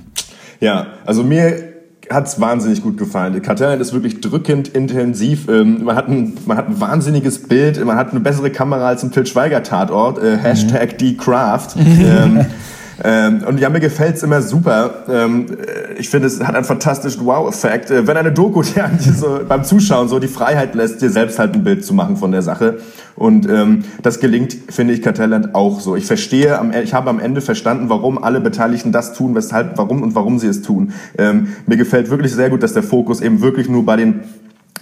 D: Ja, also mir hat es wahnsinnig gut gefallen. Kartellland ist wirklich drückend intensiv. Ähm, man, hat ein, man hat ein wahnsinniges Bild, man hat eine bessere Kamera als im Til Schweiger Tatort. Äh, Hashtag mhm. Craft. ähm, ähm, und ja, mir gefällt's immer super. Ähm, ich finde, es hat einen fantastischen Wow-Effekt. Äh, wenn eine Doku dir so beim Zuschauen so die Freiheit lässt, dir selbst halt ein Bild zu machen von der Sache. Und ähm, das gelingt, finde ich, Kartellland auch so. Ich verstehe, am, ich habe am Ende verstanden, warum alle Beteiligten das tun, weshalb, warum und warum sie es tun. Ähm, mir gefällt wirklich sehr gut, dass der Fokus eben wirklich nur bei den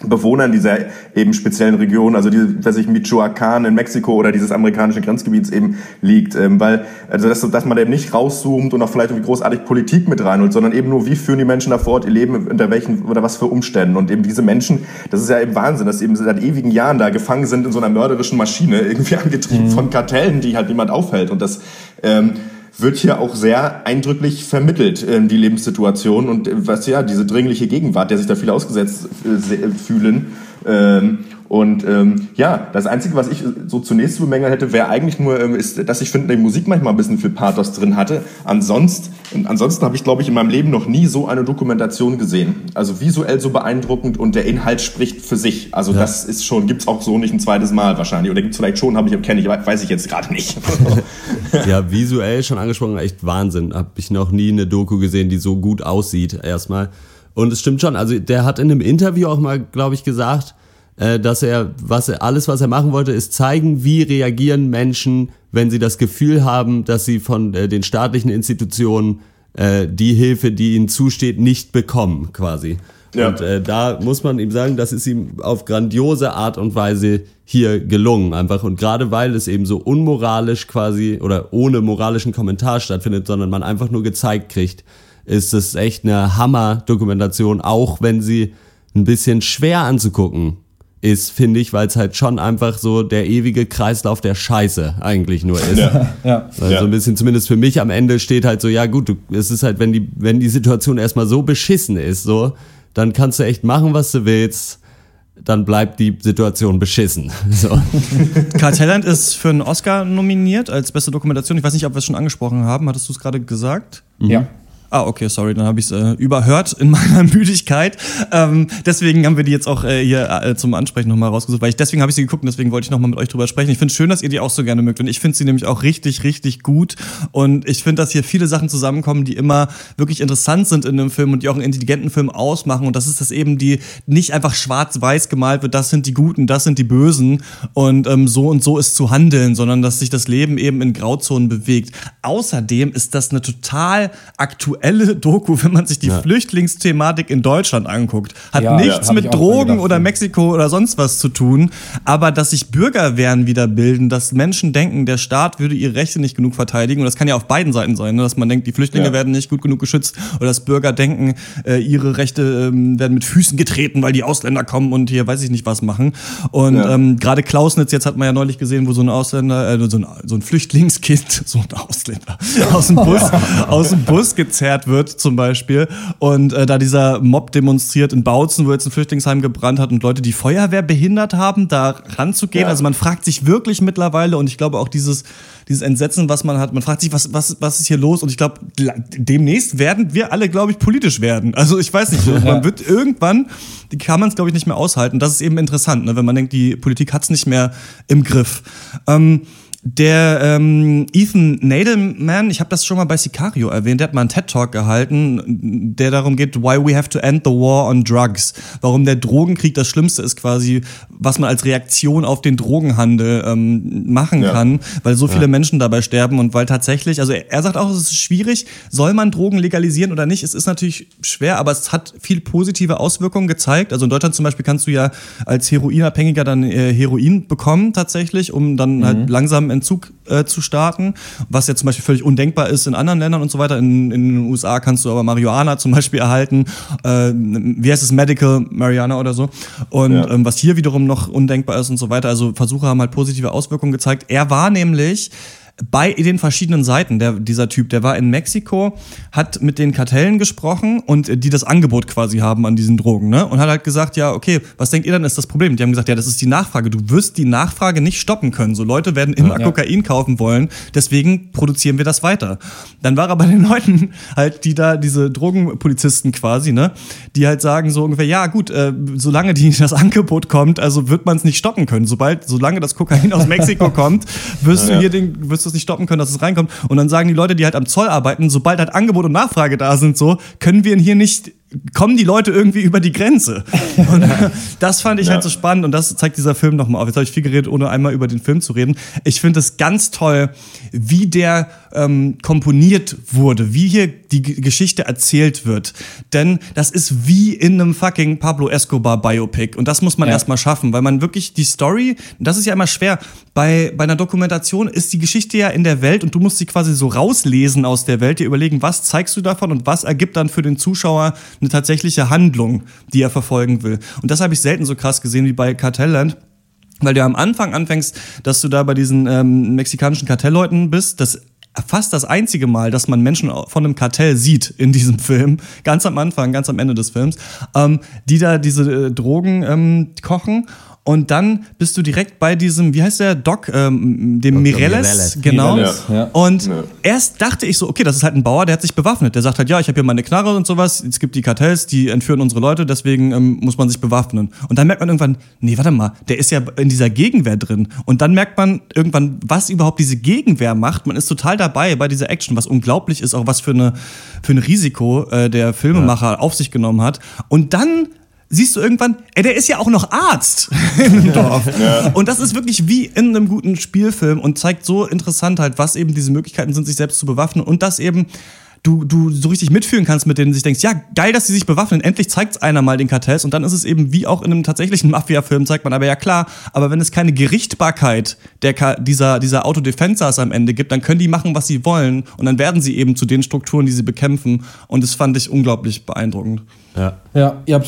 D: Bewohnern dieser eben speziellen Region, also diese, weiß ich, Michoacán in Mexiko oder dieses amerikanischen Grenzgebiets eben liegt, ähm, weil also dass, dass man eben nicht rauszoomt und auch vielleicht irgendwie großartig Politik mit reinholt, sondern eben nur wie führen die Menschen da vor Ort ihr Leben unter welchen oder was für Umständen und eben diese Menschen, das ist ja eben Wahnsinn, dass sie eben seit ewigen Jahren da gefangen sind in so einer mörderischen Maschine irgendwie angetrieben mhm. von Kartellen, die halt niemand aufhält und das ähm, wird hier auch sehr eindrücklich vermittelt, äh, die Lebenssituation und äh, was ja, diese dringliche Gegenwart, der sich da viele ausgesetzt äh, fühlen. Ähm, und ähm, ja, das Einzige, was ich so zunächst zu bemängeln hätte, wäre eigentlich nur, ähm, ist, dass ich finde, die Musik manchmal ein bisschen viel Pathos drin hatte. Ansonsten, ansonsten habe ich, glaube ich, in meinem Leben noch nie so eine Dokumentation gesehen. Also visuell so beeindruckend und der Inhalt spricht für sich. Also ja. das ist schon, gibt's auch so nicht ein zweites Mal wahrscheinlich. Oder gibt's vielleicht schon, habe ich kenne ich, weiß ich jetzt gerade nicht.
B: ja, visuell schon angesprochen, echt Wahnsinn. Habe ich noch nie eine Doku gesehen, die so gut aussieht, erstmal. Und es stimmt schon, also der hat in einem Interview auch mal, glaube ich, gesagt, dass er, was er, alles, was er machen wollte, ist zeigen, wie reagieren Menschen, wenn sie das Gefühl haben, dass sie von äh, den staatlichen Institutionen äh, die Hilfe, die ihnen zusteht, nicht bekommen, quasi. Ja. Und äh, da muss man ihm sagen, das ist ihm auf grandiose Art und Weise hier gelungen, einfach. Und gerade weil es eben so unmoralisch quasi oder ohne moralischen Kommentar stattfindet, sondern man einfach nur gezeigt kriegt, ist es echt eine Hammer-Dokumentation, auch wenn sie ein bisschen schwer anzugucken ist, finde ich, weil es halt schon einfach so der ewige Kreislauf der Scheiße eigentlich nur ist. Ja. ja. Also ja. ein bisschen zumindest für mich am Ende steht halt so, ja gut, du, es ist halt, wenn die, wenn die Situation erstmal so beschissen ist, so, dann kannst du echt machen, was du willst. Dann bleibt die Situation beschissen. So.
A: Kartelland ist für einen Oscar nominiert als beste Dokumentation. Ich weiß nicht, ob wir es schon angesprochen haben. Hattest du es gerade gesagt?
C: Ja.
A: Ah, okay, sorry, dann habe ich es äh, überhört in meiner Müdigkeit. Ähm, deswegen haben wir die jetzt auch äh, hier äh, zum Ansprechen nochmal rausgesucht, weil ich deswegen habe ich sie geguckt und deswegen wollte ich nochmal mit euch drüber sprechen. Ich finde es schön, dass ihr die auch so gerne mögt und ich finde sie nämlich auch richtig, richtig gut und ich finde, dass hier viele Sachen zusammenkommen, die immer wirklich interessant sind in einem Film und die auch einen intelligenten Film ausmachen und das ist das eben, die nicht einfach schwarz-weiß gemalt wird, das sind die Guten, das sind die Bösen und ähm, so und so ist zu handeln, sondern dass sich das Leben eben in Grauzonen bewegt. Außerdem ist das eine total aktuelle aktuelle Doku, wenn man sich die ja. Flüchtlingsthematik in Deutschland anguckt. Hat ja, nichts ja, mit Drogen oder Mexiko oder sonst was zu tun, aber dass sich Bürgerwehren wieder bilden, dass Menschen denken, der Staat würde ihre Rechte nicht genug verteidigen und das kann ja auf beiden Seiten sein, ne? dass man denkt, die Flüchtlinge werden nicht gut genug geschützt oder dass Bürger denken, äh, ihre Rechte ähm, werden mit Füßen getreten, weil die Ausländer kommen und hier weiß ich nicht was machen. Und ähm, gerade Klausnitz, jetzt hat man ja neulich gesehen, wo so ein Ausländer, äh, so, ein, so ein Flüchtlingskind, so ein Ausländer, aus dem Bus, aus dem Bus gezerrt gefeuert wird, zum Beispiel. Und äh, da dieser Mob demonstriert in Bautzen, wo jetzt ein Flüchtlingsheim gebrannt hat und Leute die Feuerwehr behindert haben, da ranzugehen. Ja. Also man fragt sich wirklich mittlerweile und ich glaube auch dieses, dieses Entsetzen, was man hat, man fragt sich, was, was, was ist hier los? Und ich glaube, demnächst werden wir alle, glaube ich, politisch werden. Also ich weiß nicht, man wird irgendwann, die kann man es, glaube ich, nicht mehr aushalten. Das ist eben interessant, ne? wenn man denkt, die Politik hat es nicht mehr im Griff. Ähm, der ähm, Ethan Nadelman, ich habe das schon mal bei Sicario erwähnt, der hat mal einen TED-Talk gehalten, der darum geht, why we have to end the war on drugs. Warum der Drogenkrieg das Schlimmste ist quasi, was man als Reaktion auf den Drogenhandel ähm, machen ja. kann, weil so viele ja. Menschen dabei sterben und weil tatsächlich, also er sagt auch, es ist schwierig, soll man Drogen legalisieren oder nicht? Es ist natürlich schwer, aber es hat viel positive Auswirkungen gezeigt. Also in Deutschland zum Beispiel kannst du ja als Heroinabhängiger dann äh, Heroin bekommen tatsächlich, um dann halt mhm. halt langsam Entzug äh, zu starten, was ja zum Beispiel völlig undenkbar ist in anderen Ländern und so weiter. In, in den USA kannst du aber Marihuana zum Beispiel erhalten, äh, wie heißt es, Medical Marihuana oder so. Und ja. ähm, was hier wiederum noch undenkbar ist und so weiter. Also Versuche haben halt positive Auswirkungen gezeigt. Er war nämlich bei den verschiedenen Seiten, der, dieser Typ, der war in Mexiko, hat mit den Kartellen gesprochen und die das Angebot quasi haben an diesen Drogen, ne? Und hat halt gesagt, ja, okay, was denkt ihr dann ist das Problem? Die haben gesagt, ja, das ist die Nachfrage. Du wirst die Nachfrage nicht stoppen können. So Leute werden immer ja. Kokain kaufen wollen, deswegen produzieren wir das weiter. Dann war er bei den Leuten halt, die da, diese Drogenpolizisten quasi, ne? Die halt sagen so ungefähr, ja, gut, äh, solange die, das Angebot kommt, also wird man es nicht stoppen können. Sobald, solange das Kokain aus Mexiko kommt, wirst ja. du hier den, wirst du es nicht stoppen können, dass es reinkommt. Und dann sagen die Leute, die halt am Zoll arbeiten, sobald halt Angebot und Nachfrage da sind, so, können wir ihn hier nicht kommen die Leute irgendwie über die Grenze. Und das fand ich ja. halt so spannend und das zeigt dieser Film nochmal auf. Jetzt habe ich viel geredet, ohne einmal über den Film zu reden. Ich finde es ganz toll, wie der ähm, komponiert wurde, wie hier die G Geschichte erzählt wird. Denn das ist wie in einem fucking Pablo Escobar Biopic und das muss man ja. erstmal schaffen, weil man wirklich die Story, das ist ja immer schwer, bei, bei einer Dokumentation ist die Geschichte ja in der Welt und du musst sie quasi so rauslesen aus der Welt, dir überlegen, was zeigst du davon und was ergibt dann für den Zuschauer eine tatsächliche Handlung, die er verfolgen will. Und das habe ich selten so krass gesehen wie bei Kartellland weil du am Anfang anfängst, dass du da bei diesen ähm, mexikanischen Kartellleuten bist, das fast das einzige Mal, dass man Menschen von einem Kartell sieht in diesem Film, ganz am Anfang, ganz am Ende des Films, ähm, die da diese äh, Drogen ähm, kochen und dann bist du direkt bei diesem, wie heißt der, Doc, ähm, dem Dr. Mireles, Mireles. genau. Mireles. Ja. Und ja. erst dachte ich so, okay, das ist halt ein Bauer, der hat sich bewaffnet. Der sagt halt, ja, ich habe hier meine Knarre und sowas, es gibt die Kartells, die entführen unsere Leute, deswegen ähm, muss man sich bewaffnen. Und dann merkt man irgendwann, nee, warte mal, der ist ja in dieser Gegenwehr drin. Und dann merkt man irgendwann, was überhaupt diese Gegenwehr macht. Man ist total dabei bei dieser Action, was unglaublich ist, auch was für, eine, für ein Risiko äh, der Filmemacher ja. auf sich genommen hat. Und dann siehst du irgendwann, ey, der ist ja auch noch Arzt im Dorf. Ja. Und das ist wirklich wie in einem guten Spielfilm und zeigt so interessant halt, was eben diese Möglichkeiten sind, sich selbst zu bewaffnen und dass eben du, du so richtig mitfühlen kannst mit denen, sich denkst, ja, geil, dass sie sich bewaffnen, endlich zeigt's einer mal den Kartells und dann ist es eben wie auch in einem tatsächlichen Mafia-Film, zeigt man aber ja klar, aber wenn es keine Gerichtbarkeit der, dieser, dieser Autodefensers am Ende gibt, dann können die machen, was sie wollen und dann werden sie eben zu den Strukturen, die sie bekämpfen und das fand ich unglaublich beeindruckend.
C: Ja, ja ihr habt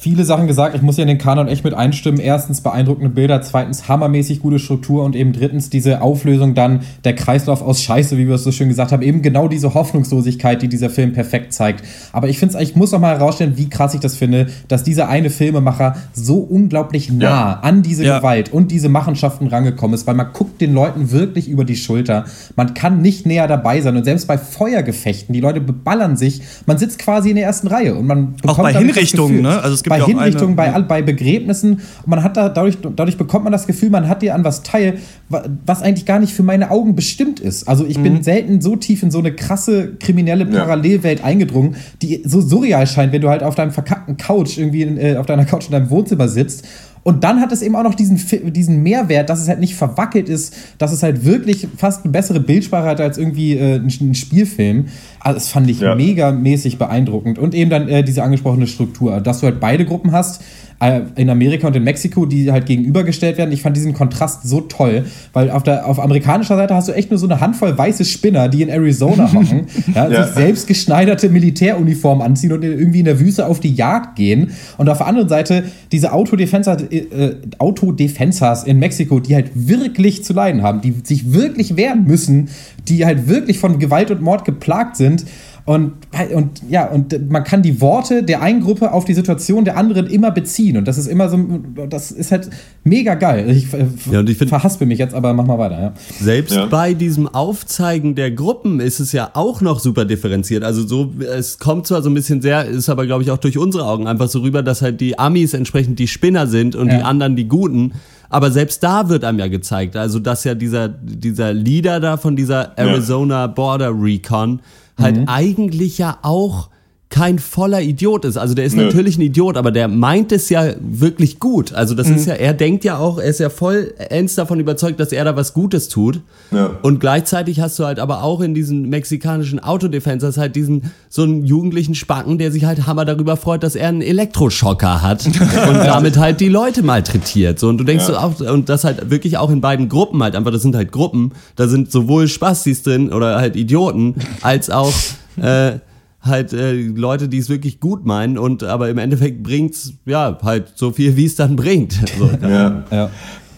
C: viele Sachen gesagt. Ich muss ja in den Kanon echt mit einstimmen. Erstens beeindruckende Bilder, zweitens hammermäßig gute Struktur und eben drittens diese Auflösung dann der Kreislauf aus Scheiße, wie wir es so schön gesagt haben. Eben genau diese Hoffnungslosigkeit, die dieser Film perfekt zeigt. Aber ich finde es, ich muss noch mal herausstellen, wie krass ich das finde, dass dieser eine Filmemacher so unglaublich nah ja. an diese ja. Gewalt und diese Machenschaften rangekommen ist, weil man guckt den Leuten wirklich über die Schulter. Man kann nicht näher dabei sein und selbst bei Feuergefechten, die Leute beballern sich, man sitzt quasi in der ersten Reihe und man
A: bekommt auch bei Hinrichtungen, ne? Also es gibt
C: bei
A: ja
C: Hinrichtungen, bei, bei Begräbnissen. Und man hat da, dadurch, dadurch bekommt man das Gefühl, man hat dir an was teil, was eigentlich gar nicht für meine Augen bestimmt ist. Also ich mhm. bin selten so tief in so eine krasse kriminelle Parallelwelt ja. eingedrungen, die so surreal scheint, wenn du halt auf deinem verkackten Couch irgendwie äh, auf deiner Couch in deinem Wohnzimmer sitzt und dann hat es eben auch noch diesen, diesen Mehrwert, dass es halt nicht verwackelt ist, dass es halt wirklich fast eine bessere Bildsprache hat als irgendwie äh, ein, ein, Spielfilm. Also das fand ich ja. megamäßig beeindruckend. Und eben dann äh, diese angesprochene Struktur, dass du halt beide Gruppen hast, in Amerika und in Mexiko, die halt gegenübergestellt werden. Ich fand diesen Kontrast so toll, weil auf der auf amerikanischer Seite hast du echt nur so eine Handvoll weiße Spinner, die in Arizona hocken, ja, ja. sich selbst geschneiderte Militäruniformen anziehen und irgendwie in der Wüste auf die Jagd gehen. Und auf der anderen Seite diese Autodefensers, äh, Autodefensers in Mexiko, die halt wirklich zu leiden haben, die sich wirklich wehren müssen, die halt wirklich von Gewalt und Mord geplagt sind Und, und ja, und man kann die Worte der einen Gruppe auf die Situation der anderen immer beziehen. Und das ist immer so, das ist halt mega geil. Ich,
B: Ja, und ich find-
C: verhaspel mich jetzt, aber mach mal weiter, ja.
B: Selbst
D: Ja.
B: bei diesem Aufzeigen der Gruppen ist es ja auch noch super differenziert. Also so, es kommt zwar so ein bisschen sehr, ist aber glaube ich auch durch unsere Augen einfach so rüber, dass halt die Amis entsprechend die Spinner sind und
C: Ja.
B: die anderen die Guten. Aber selbst da wird einem ja gezeigt, also dass ja dieser, dieser Leader da von dieser Arizona Border Recon halt eigentlich ja auch kein voller Idiot ist. Also der ist
D: Nö.
B: natürlich ein Idiot, aber der meint es ja wirklich gut. Also das ist ja, er denkt ja auch, er ist ja voll ends davon überzeugt, dass er da was Gutes tut.
D: Ja.
B: Und gleichzeitig hast du halt aber auch in diesen mexikanischen Autodefensers halt diesen so einen jugendlichen Spacken, der sich halt hammer darüber freut, dass er einen Elektroschocker hat und damit halt die Leute malträtiert. So und du denkst
D: Ja.
B: so auch und das halt wirklich auch in beiden Gruppen halt einfach, das sind halt Gruppen, da sind sowohl Spastis drin oder halt Idioten als auch äh, halt äh, Leute, die es wirklich gut meinen und aber im Endeffekt bringt's ja halt so viel, wie es dann bringt. So.
D: Ja.
C: Ja.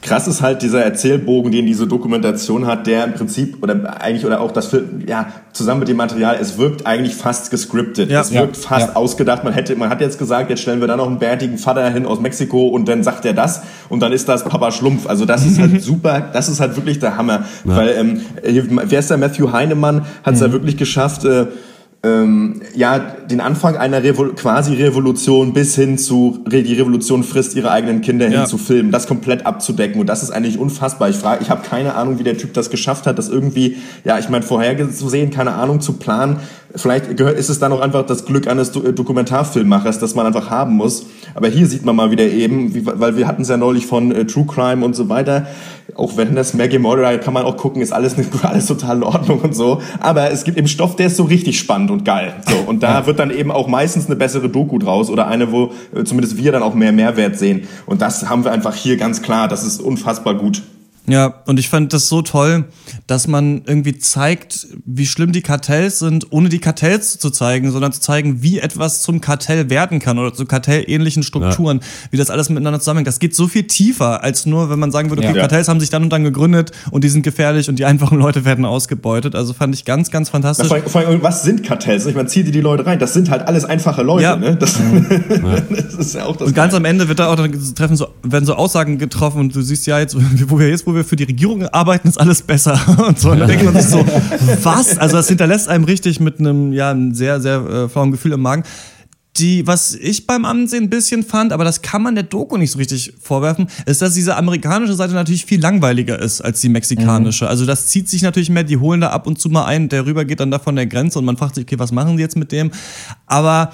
D: Krass ist halt dieser Erzählbogen, den diese Dokumentation hat, der im Prinzip oder eigentlich oder auch das Film, ja, zusammen mit dem Material, es wirkt eigentlich fast gescriptet.
A: Ja.
D: es wirkt
C: Ja.
D: fast
C: Ja.
D: ausgedacht. Man hätte, man hat jetzt gesagt, jetzt stellen wir da noch einen bärtigen Vater hin aus Mexiko und dann sagt er das und dann ist das Papa Schlumpf. Also das ist halt super, das ist halt wirklich der Hammer. Weil, ähm, hier, wer ist der Matthew Heinemann, hat es ja wirklich geschafft, äh, ähm, ja, den Anfang einer Revo quasi Revolution bis hin zu die Revolution frisst ihre eigenen Kinder
A: Ja.
D: hin zu filmen, das komplett abzudecken und das ist eigentlich unfassbar. Ich frage, ich habe keine Ahnung, wie der Typ das geschafft hat, das irgendwie, ja, ich meine, vorherzusehen, keine Ahnung, zu planen. Vielleicht gehört, ist es dann auch einfach das Glück eines Do äh, Dokumentarfilmemachers, das man einfach haben muss. Aber hier sieht man mal wieder eben, wie, weil wir hatten es ja neulich von äh, True Crime und so weiter. Auch wenn das Maggie Murray kann man auch gucken, ist alles, alles total in Ordnung und so. Aber es gibt eben Stoff, der ist so richtig spannend und geil. So, und da wird dann eben auch meistens eine bessere Doku draus oder eine, wo äh, zumindest wir dann auch mehr Mehrwert sehen. Und das haben wir einfach hier ganz klar. Das ist unfassbar gut.
A: Ja, und ich fand das so toll, dass man irgendwie zeigt, wie schlimm die Kartells sind, ohne die Kartells zu zeigen, sondern zu zeigen, wie etwas zum Kartell werden kann oder zu kartellähnlichen Strukturen, wie das alles miteinander zusammenhängt. Das geht so viel tiefer, als nur, wenn man sagen würde, okay,
C: Ja.
A: Kartells haben sich dann und dann gegründet und die sind gefährlich und die einfachen Leute werden ausgebeutet. Also fand ich ganz, ganz fantastisch.
D: vor, allem- vor allem, was sind Kartells? Ich meine, zieh dir die Leute rein. Das sind halt alles einfache Leute.
A: Ja.
D: Ne? Das, das ist ja auch das.
A: Und ganz
D: Geile.
A: am Ende wird da auch dann treffen so, werden so Aussagen getroffen und du siehst ja jetzt, wo wir jetzt, wo wir für die Regierung arbeiten, ist alles besser und so. Und dann denkt man sich so, was? Also das hinterlässt einem richtig mit einem, ja, einem sehr, sehr äh, flauen Gefühl im Magen. Die, was ich beim Ansehen ein bisschen fand, aber das kann man der Doku nicht so richtig vorwerfen, ist, dass diese amerikanische Seite natürlich viel langweiliger ist als die mexikanische. Also das zieht sich natürlich mehr, die holen da ab und zu mal einen, der rüber geht dann da von der Grenze und man fragt sich, okay, was machen sie jetzt mit dem? Aber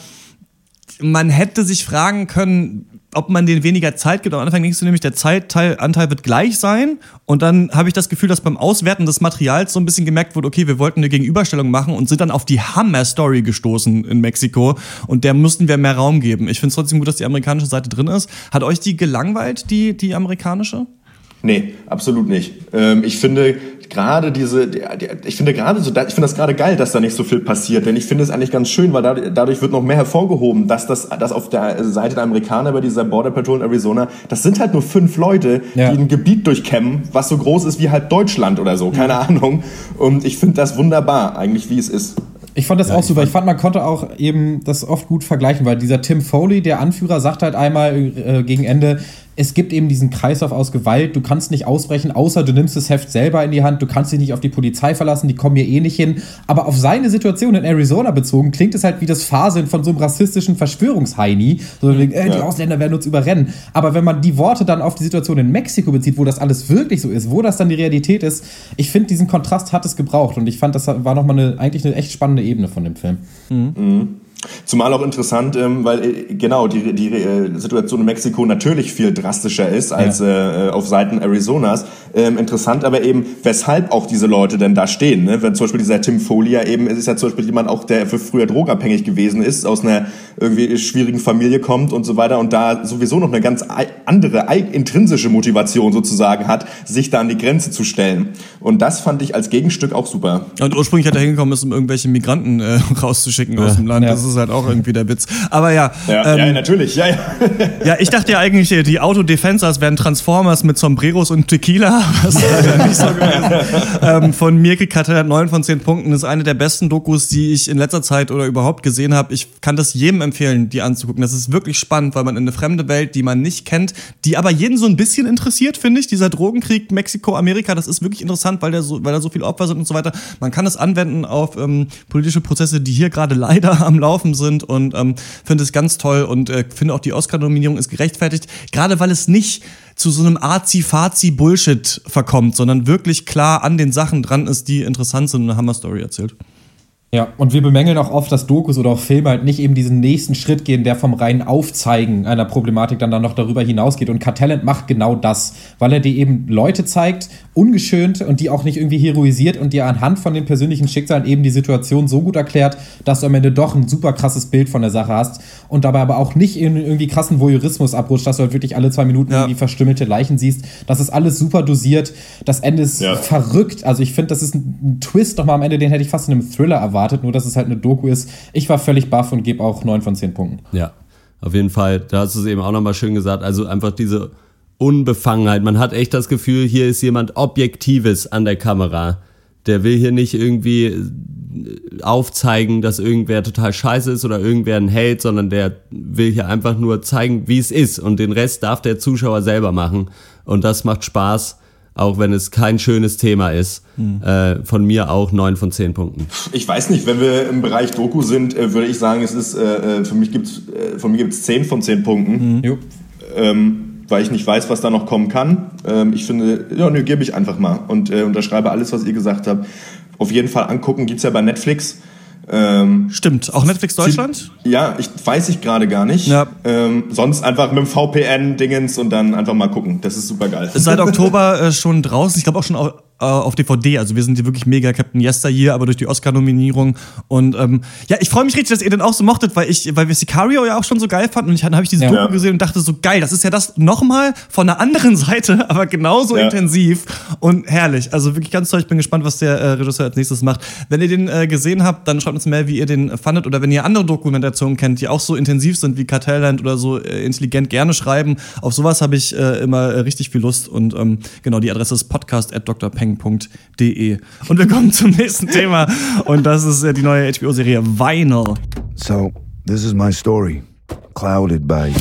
A: man hätte sich fragen können, ob man denen weniger Zeit gibt. Am Anfang denkst du nämlich, der Zeitanteil wird gleich sein. Und dann habe ich das Gefühl, dass beim Auswerten des Materials so ein bisschen gemerkt wurde, okay, wir wollten eine Gegenüberstellung machen und sind dann auf die Hammer-Story gestoßen in Mexiko. Und der mussten wir mehr Raum geben. Ich finde es trotzdem gut, dass die amerikanische Seite drin ist. Hat euch die gelangweilt, die, die amerikanische?
D: Nee, absolut nicht. Ähm, ich finde gerade diese, die- die- ich finde gerade so, ich finde das gerade geil, dass da nicht so viel passiert, denn ich finde es eigentlich ganz schön, weil dadurch, dadurch wird noch mehr hervorgehoben, dass das, dass auf der Seite der Amerikaner bei dieser Border Patrol in Arizona, das sind halt nur fünf Leute,
C: Ja.
D: die ein Gebiet durchkämmen, was so groß ist wie halt Deutschland oder so, keine Ahnung. Und ich finde das wunderbar, eigentlich wie es ist.
C: Ich fand das auch super. Ich fand, man konnte auch eben das oft gut vergleichen, weil dieser Tim Foley, der Anführer, sagt halt einmal äh, gegen Ende, es gibt eben diesen Kreislauf aus Gewalt, du kannst nicht ausbrechen, außer du nimmst das Heft selber in die Hand, du kannst dich nicht auf die Polizei verlassen, die kommen hier eh nicht hin. Aber auf seine Situation in Arizona bezogen, klingt es halt wie das Faseln von so einem rassistischen Verschwörungsheini. So, äh, die
D: Ja.
C: Ausländer werden uns überrennen. Aber wenn man die Worte dann auf die Situation in Mexiko bezieht, wo das alles wirklich so ist, wo das dann die Realität ist, ich finde, diesen Kontrast hat es gebraucht. Und ich fand, das war nochmal eine, eigentlich eine echt spannende Ebene von dem Film.
D: Zumal auch interessant, ähm, weil äh, genau die, die äh, Situation in Mexiko natürlich viel drastischer ist als äh, auf Seiten Arizonas. Ähm, interessant aber eben, weshalb auch diese Leute denn da stehen. Ne? Wenn zum Beispiel dieser Tim Folia eben, es ist ja zum Beispiel jemand auch, der für früher drogabhängig gewesen ist, aus einer irgendwie schwierigen Familie kommt und so weiter und da sowieso noch eine ganz andere intrinsische Motivation sozusagen hat, sich da an die Grenze zu stellen. Und das fand ich als Gegenstück auch super.
A: Und ursprünglich hat er hingekommen ist, um irgendwelche Migranten äh, rauszuschicken aus dem Land.
C: Ja.
A: Ist halt auch irgendwie der Witz. Aber ja.
D: Ja, ähm, ja natürlich. Ja, ja.
A: ja, ich dachte ja eigentlich, die Autodefensers wären Transformers mit Sombreros und Tequila. Ist leider nicht so gewesen. ähm, von Mirke Kattel hat 9 von 10 Punkten. Das ist eine der besten Dokus, die ich in letzter Zeit oder überhaupt gesehen habe. Ich kann das jedem empfehlen, die anzugucken. Das ist wirklich spannend, weil man in eine fremde Welt, die man nicht kennt, die aber jeden so ein bisschen interessiert, finde ich. Dieser Drogenkrieg Mexiko, Amerika, das ist wirklich interessant, weil, der so, weil da so viele Opfer sind und so weiter. Man kann es anwenden auf ähm, politische Prozesse, die hier gerade leider am Laufen sind und ähm, finde es ganz toll und äh, finde auch die Oscar-Nominierung ist gerechtfertigt, gerade weil es nicht zu so einem Azi-Fazi-Bullshit verkommt, sondern wirklich klar an den Sachen dran ist, die interessant sind und eine Hammer-Story erzählt.
C: Ja, und wir bemängeln auch oft, dass Dokus oder auch Filme halt nicht eben diesen nächsten Schritt gehen, der vom reinen Aufzeigen einer Problematik dann, dann noch darüber hinausgeht. Und Cartalent macht genau das, weil er dir eben Leute zeigt, ungeschönt und die auch nicht irgendwie heroisiert und dir anhand von den persönlichen Schicksalen eben die Situation so gut erklärt, dass du am Ende doch ein super krasses Bild von der Sache hast und dabei aber auch nicht in irgendwie krassen Voyeurismus abrutscht, dass du halt wirklich alle zwei Minuten ja. irgendwie verstümmelte Leichen siehst. Das ist alles super dosiert. Das Ende ist ja. verrückt. Also ich finde, das ist ein, ein Twist nochmal am Ende, den hätte ich fast in einem Thriller erwartet erwartet, nur dass es halt eine Doku ist. Ich war völlig baff und gebe auch 9 von 10 Punkten.
B: Ja, auf jeden Fall. Da hast du es eben auch nochmal schön gesagt. Also einfach diese Unbefangenheit. Man hat echt das Gefühl, hier ist jemand Objektives an der Kamera. Der will hier nicht irgendwie äh, aufzeigen, dass irgendwer total scheiße ist oder irgendwer ein Held, sondern der will hier einfach nur zeigen, wie es ist. Und den Rest darf der Zuschauer selber machen. Und das macht Spaß auch wenn es kein schönes Thema ist. Mhm. Äh, von mir auch neun von zehn Punkten.
D: Ich weiß nicht, wenn wir im Bereich Doku sind, äh, würde ich sagen, es ist äh, äh für mich gibt's äh, von mir gibt es zehn von zehn Punkten. Mhm. Ähm, weil ich nicht weiß, was da noch kommen kann. Ähm, ich finde, ja, nö, gebe ich einfach mal und äh, unterschreibe alles, was ihr gesagt habt. Auf jeden Fall angucken, gibt's ja bei Netflix.
A: Ähm, Stimmt, auch Netflix Deutschland?
D: Ja, ich weiß ich gerade gar nicht. Ja. Ähm, sonst einfach mit dem VPN-Dingens und dann einfach mal gucken. Das ist super geil.
A: Ist seit Oktober äh, schon draußen. Ich glaube auch schon äh, auf DVD. Also wir sind hier wirklich mega Captain Yesteryear, aber durch die Oscar-Nominierung. Und ähm, ja, ich freue mich richtig, dass ihr den auch so mochtet, weil ich, weil wir Sicario ja auch schon so geil fanden. Und ich dann habe ich diese ja. Doku gesehen und dachte so geil, das ist ja das nochmal von einer anderen Seite, aber genauso ja. intensiv und herrlich. Also wirklich ganz toll. Ich bin gespannt, was der äh, Regisseur als nächstes macht. Wenn ihr den äh, gesehen habt, dann schreibt uns mehr, wie ihr den fandet oder wenn ihr andere Dokumentationen kennt, die auch so intensiv sind wie Cartelland oder so äh, intelligent gerne schreiben. Auf sowas habe ich äh, immer äh, richtig viel Lust und ähm, genau die Adresse ist podcast peng.de. Und wir kommen zum nächsten Thema und das ist die neue HBO-Serie Vinyl.
I: So, this is my story. Clouded by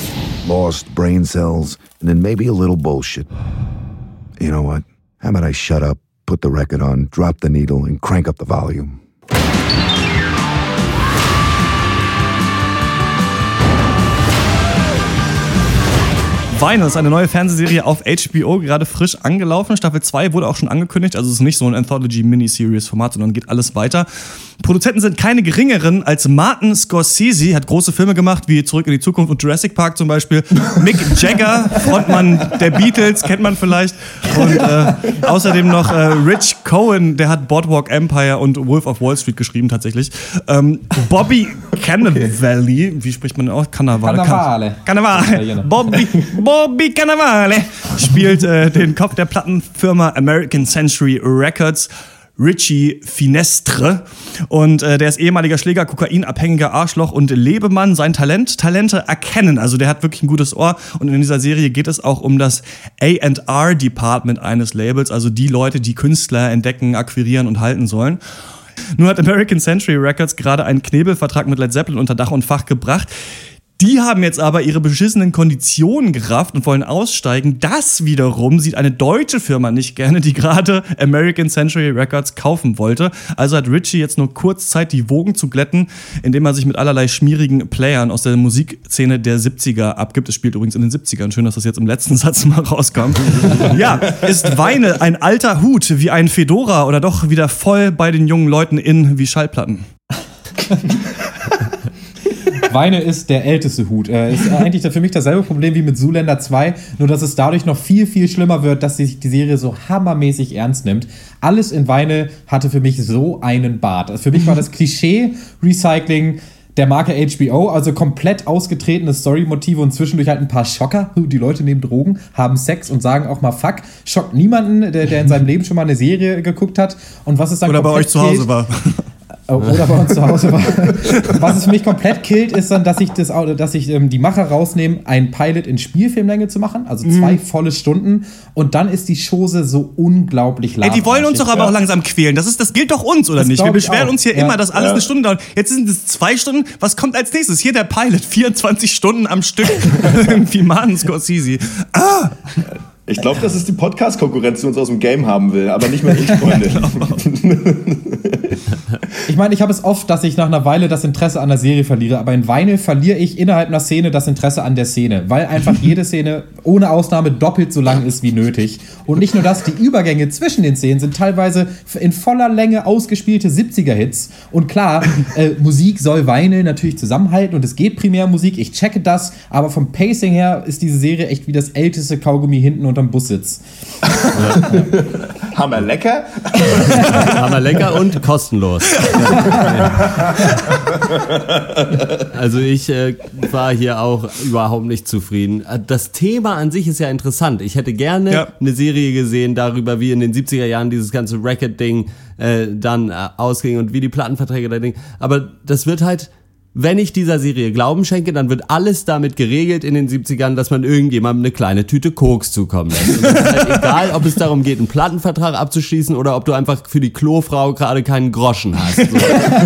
I: lost brain cells and then maybe a little bullshit. You know what? How about I shut up, put the record on, drop the needle, and crank up the volume?
A: Vinyl ist eine neue Fernsehserie auf HBO, gerade frisch angelaufen. Staffel 2 wurde auch schon angekündigt, also es ist nicht so ein Anthology-Miniseries-Format, sondern geht alles weiter. Produzenten sind keine geringeren als Martin Scorsese, hat große Filme gemacht, wie Zurück in die Zukunft und Jurassic Park zum Beispiel. Mick Jagger, Frontmann der Beatles, kennt man vielleicht. Und äh, außerdem noch äh, Rich Cohen, der hat Boardwalk Empire und Wolf of Wall Street geschrieben tatsächlich. Ähm, Bobby Cannavale, wie spricht man aus? Cannavale.
C: Cannavale.
A: Cannavale. Bobby, Bobby Cannavale spielt äh, den Kopf der Plattenfirma American Century Records. Richie Finestre. Und äh, der ist ehemaliger Schläger, kokainabhängiger Arschloch und Lebemann. Sein Talent, Talente erkennen. Also der hat wirklich ein gutes Ohr. Und in dieser Serie geht es auch um das AR-Department eines Labels, also die Leute, die Künstler entdecken, akquirieren und halten sollen. Nun hat American Century Records gerade einen Knebelvertrag mit Led Zeppelin unter Dach und Fach gebracht. Die haben jetzt aber ihre beschissenen Konditionen gerafft und wollen aussteigen. Das wiederum sieht eine deutsche Firma nicht gerne, die gerade American Century Records kaufen wollte. Also hat Richie jetzt nur kurz Zeit, die Wogen zu glätten, indem er sich mit allerlei schmierigen Playern aus der Musikszene der 70er abgibt. Es spielt übrigens in den 70ern. Schön, dass das jetzt im letzten Satz mal rauskommt. ja, ist Weine ein alter Hut wie ein Fedora oder doch wieder voll bei den jungen Leuten in wie Schallplatten?
C: Weine ist der älteste Hut. Äh, ist eigentlich für mich dasselbe Problem wie mit Zuländer 2, nur dass es dadurch noch viel, viel schlimmer wird, dass sich die Serie so hammermäßig ernst nimmt. Alles in Weine hatte für mich so einen Bart. Also für mich war das Klischee-Recycling der Marke HBO, also komplett ausgetretene Story-Motive und zwischendurch halt ein paar Schocker. Die Leute nehmen Drogen, haben Sex und sagen auch mal Fuck. Schockt niemanden, der, der in seinem Leben schon mal eine Serie geguckt hat. Und was es dann
A: Oder bei euch zu Hause war.
C: Oder bei uns zu Hause. Was es mich komplett killt, ist dann, dass ich, das, dass ich ähm, die Macher rausnehme, einen Pilot in Spielfilmlänge zu machen, also zwei mhm. volle Stunden. Und dann ist die Chose so unglaublich lang.
A: Ey, die wollen uns doch aber auch langsam quälen. Das, ist, das gilt doch uns, oder das nicht? Wir beschweren uns hier ja. immer, dass alles ja. eine Stunde dauert. Jetzt sind es zwei Stunden. Was kommt als nächstes? Hier der Pilot, 24 Stunden am Stück. Irgendwie Mann, Scorsese. Ah!
D: Ich glaube, das ist die Podcast-Konkurrenz, die uns aus dem Game haben will, aber nicht mehr ich, Freunde.
C: ich meine, ich habe es oft, dass ich nach einer Weile das Interesse an der Serie verliere, aber in Weine verliere ich innerhalb einer Szene das Interesse an der Szene, weil einfach jede Szene ohne Ausnahme doppelt so lang ist wie nötig. Und nicht nur das, die Übergänge zwischen den Szenen sind teilweise in voller Länge ausgespielte 70er-Hits. Und klar, äh, Musik soll Weine natürlich zusammenhalten und es geht primär Musik, ich checke das, aber vom Pacing her ist diese Serie echt wie das älteste Kaugummi hinten und unterm Bussitz.
D: Ja. Hammer lecker.
B: Hammer lecker und kostenlos. also ich äh, war hier auch überhaupt nicht zufrieden. Das Thema an sich ist ja interessant. Ich hätte gerne ja. eine Serie gesehen darüber, wie in den 70er Jahren dieses ganze Racket-Ding äh, dann äh, ausging und wie die Plattenverträge da Ding. Aber das wird halt wenn ich dieser Serie Glauben schenke, dann wird alles damit geregelt in den 70ern, dass man irgendjemandem eine kleine Tüte Koks zukommen lässt. Und ist halt egal, ob es darum geht, einen Plattenvertrag abzuschließen oder ob du einfach für die Klofrau gerade keinen Groschen hast. So.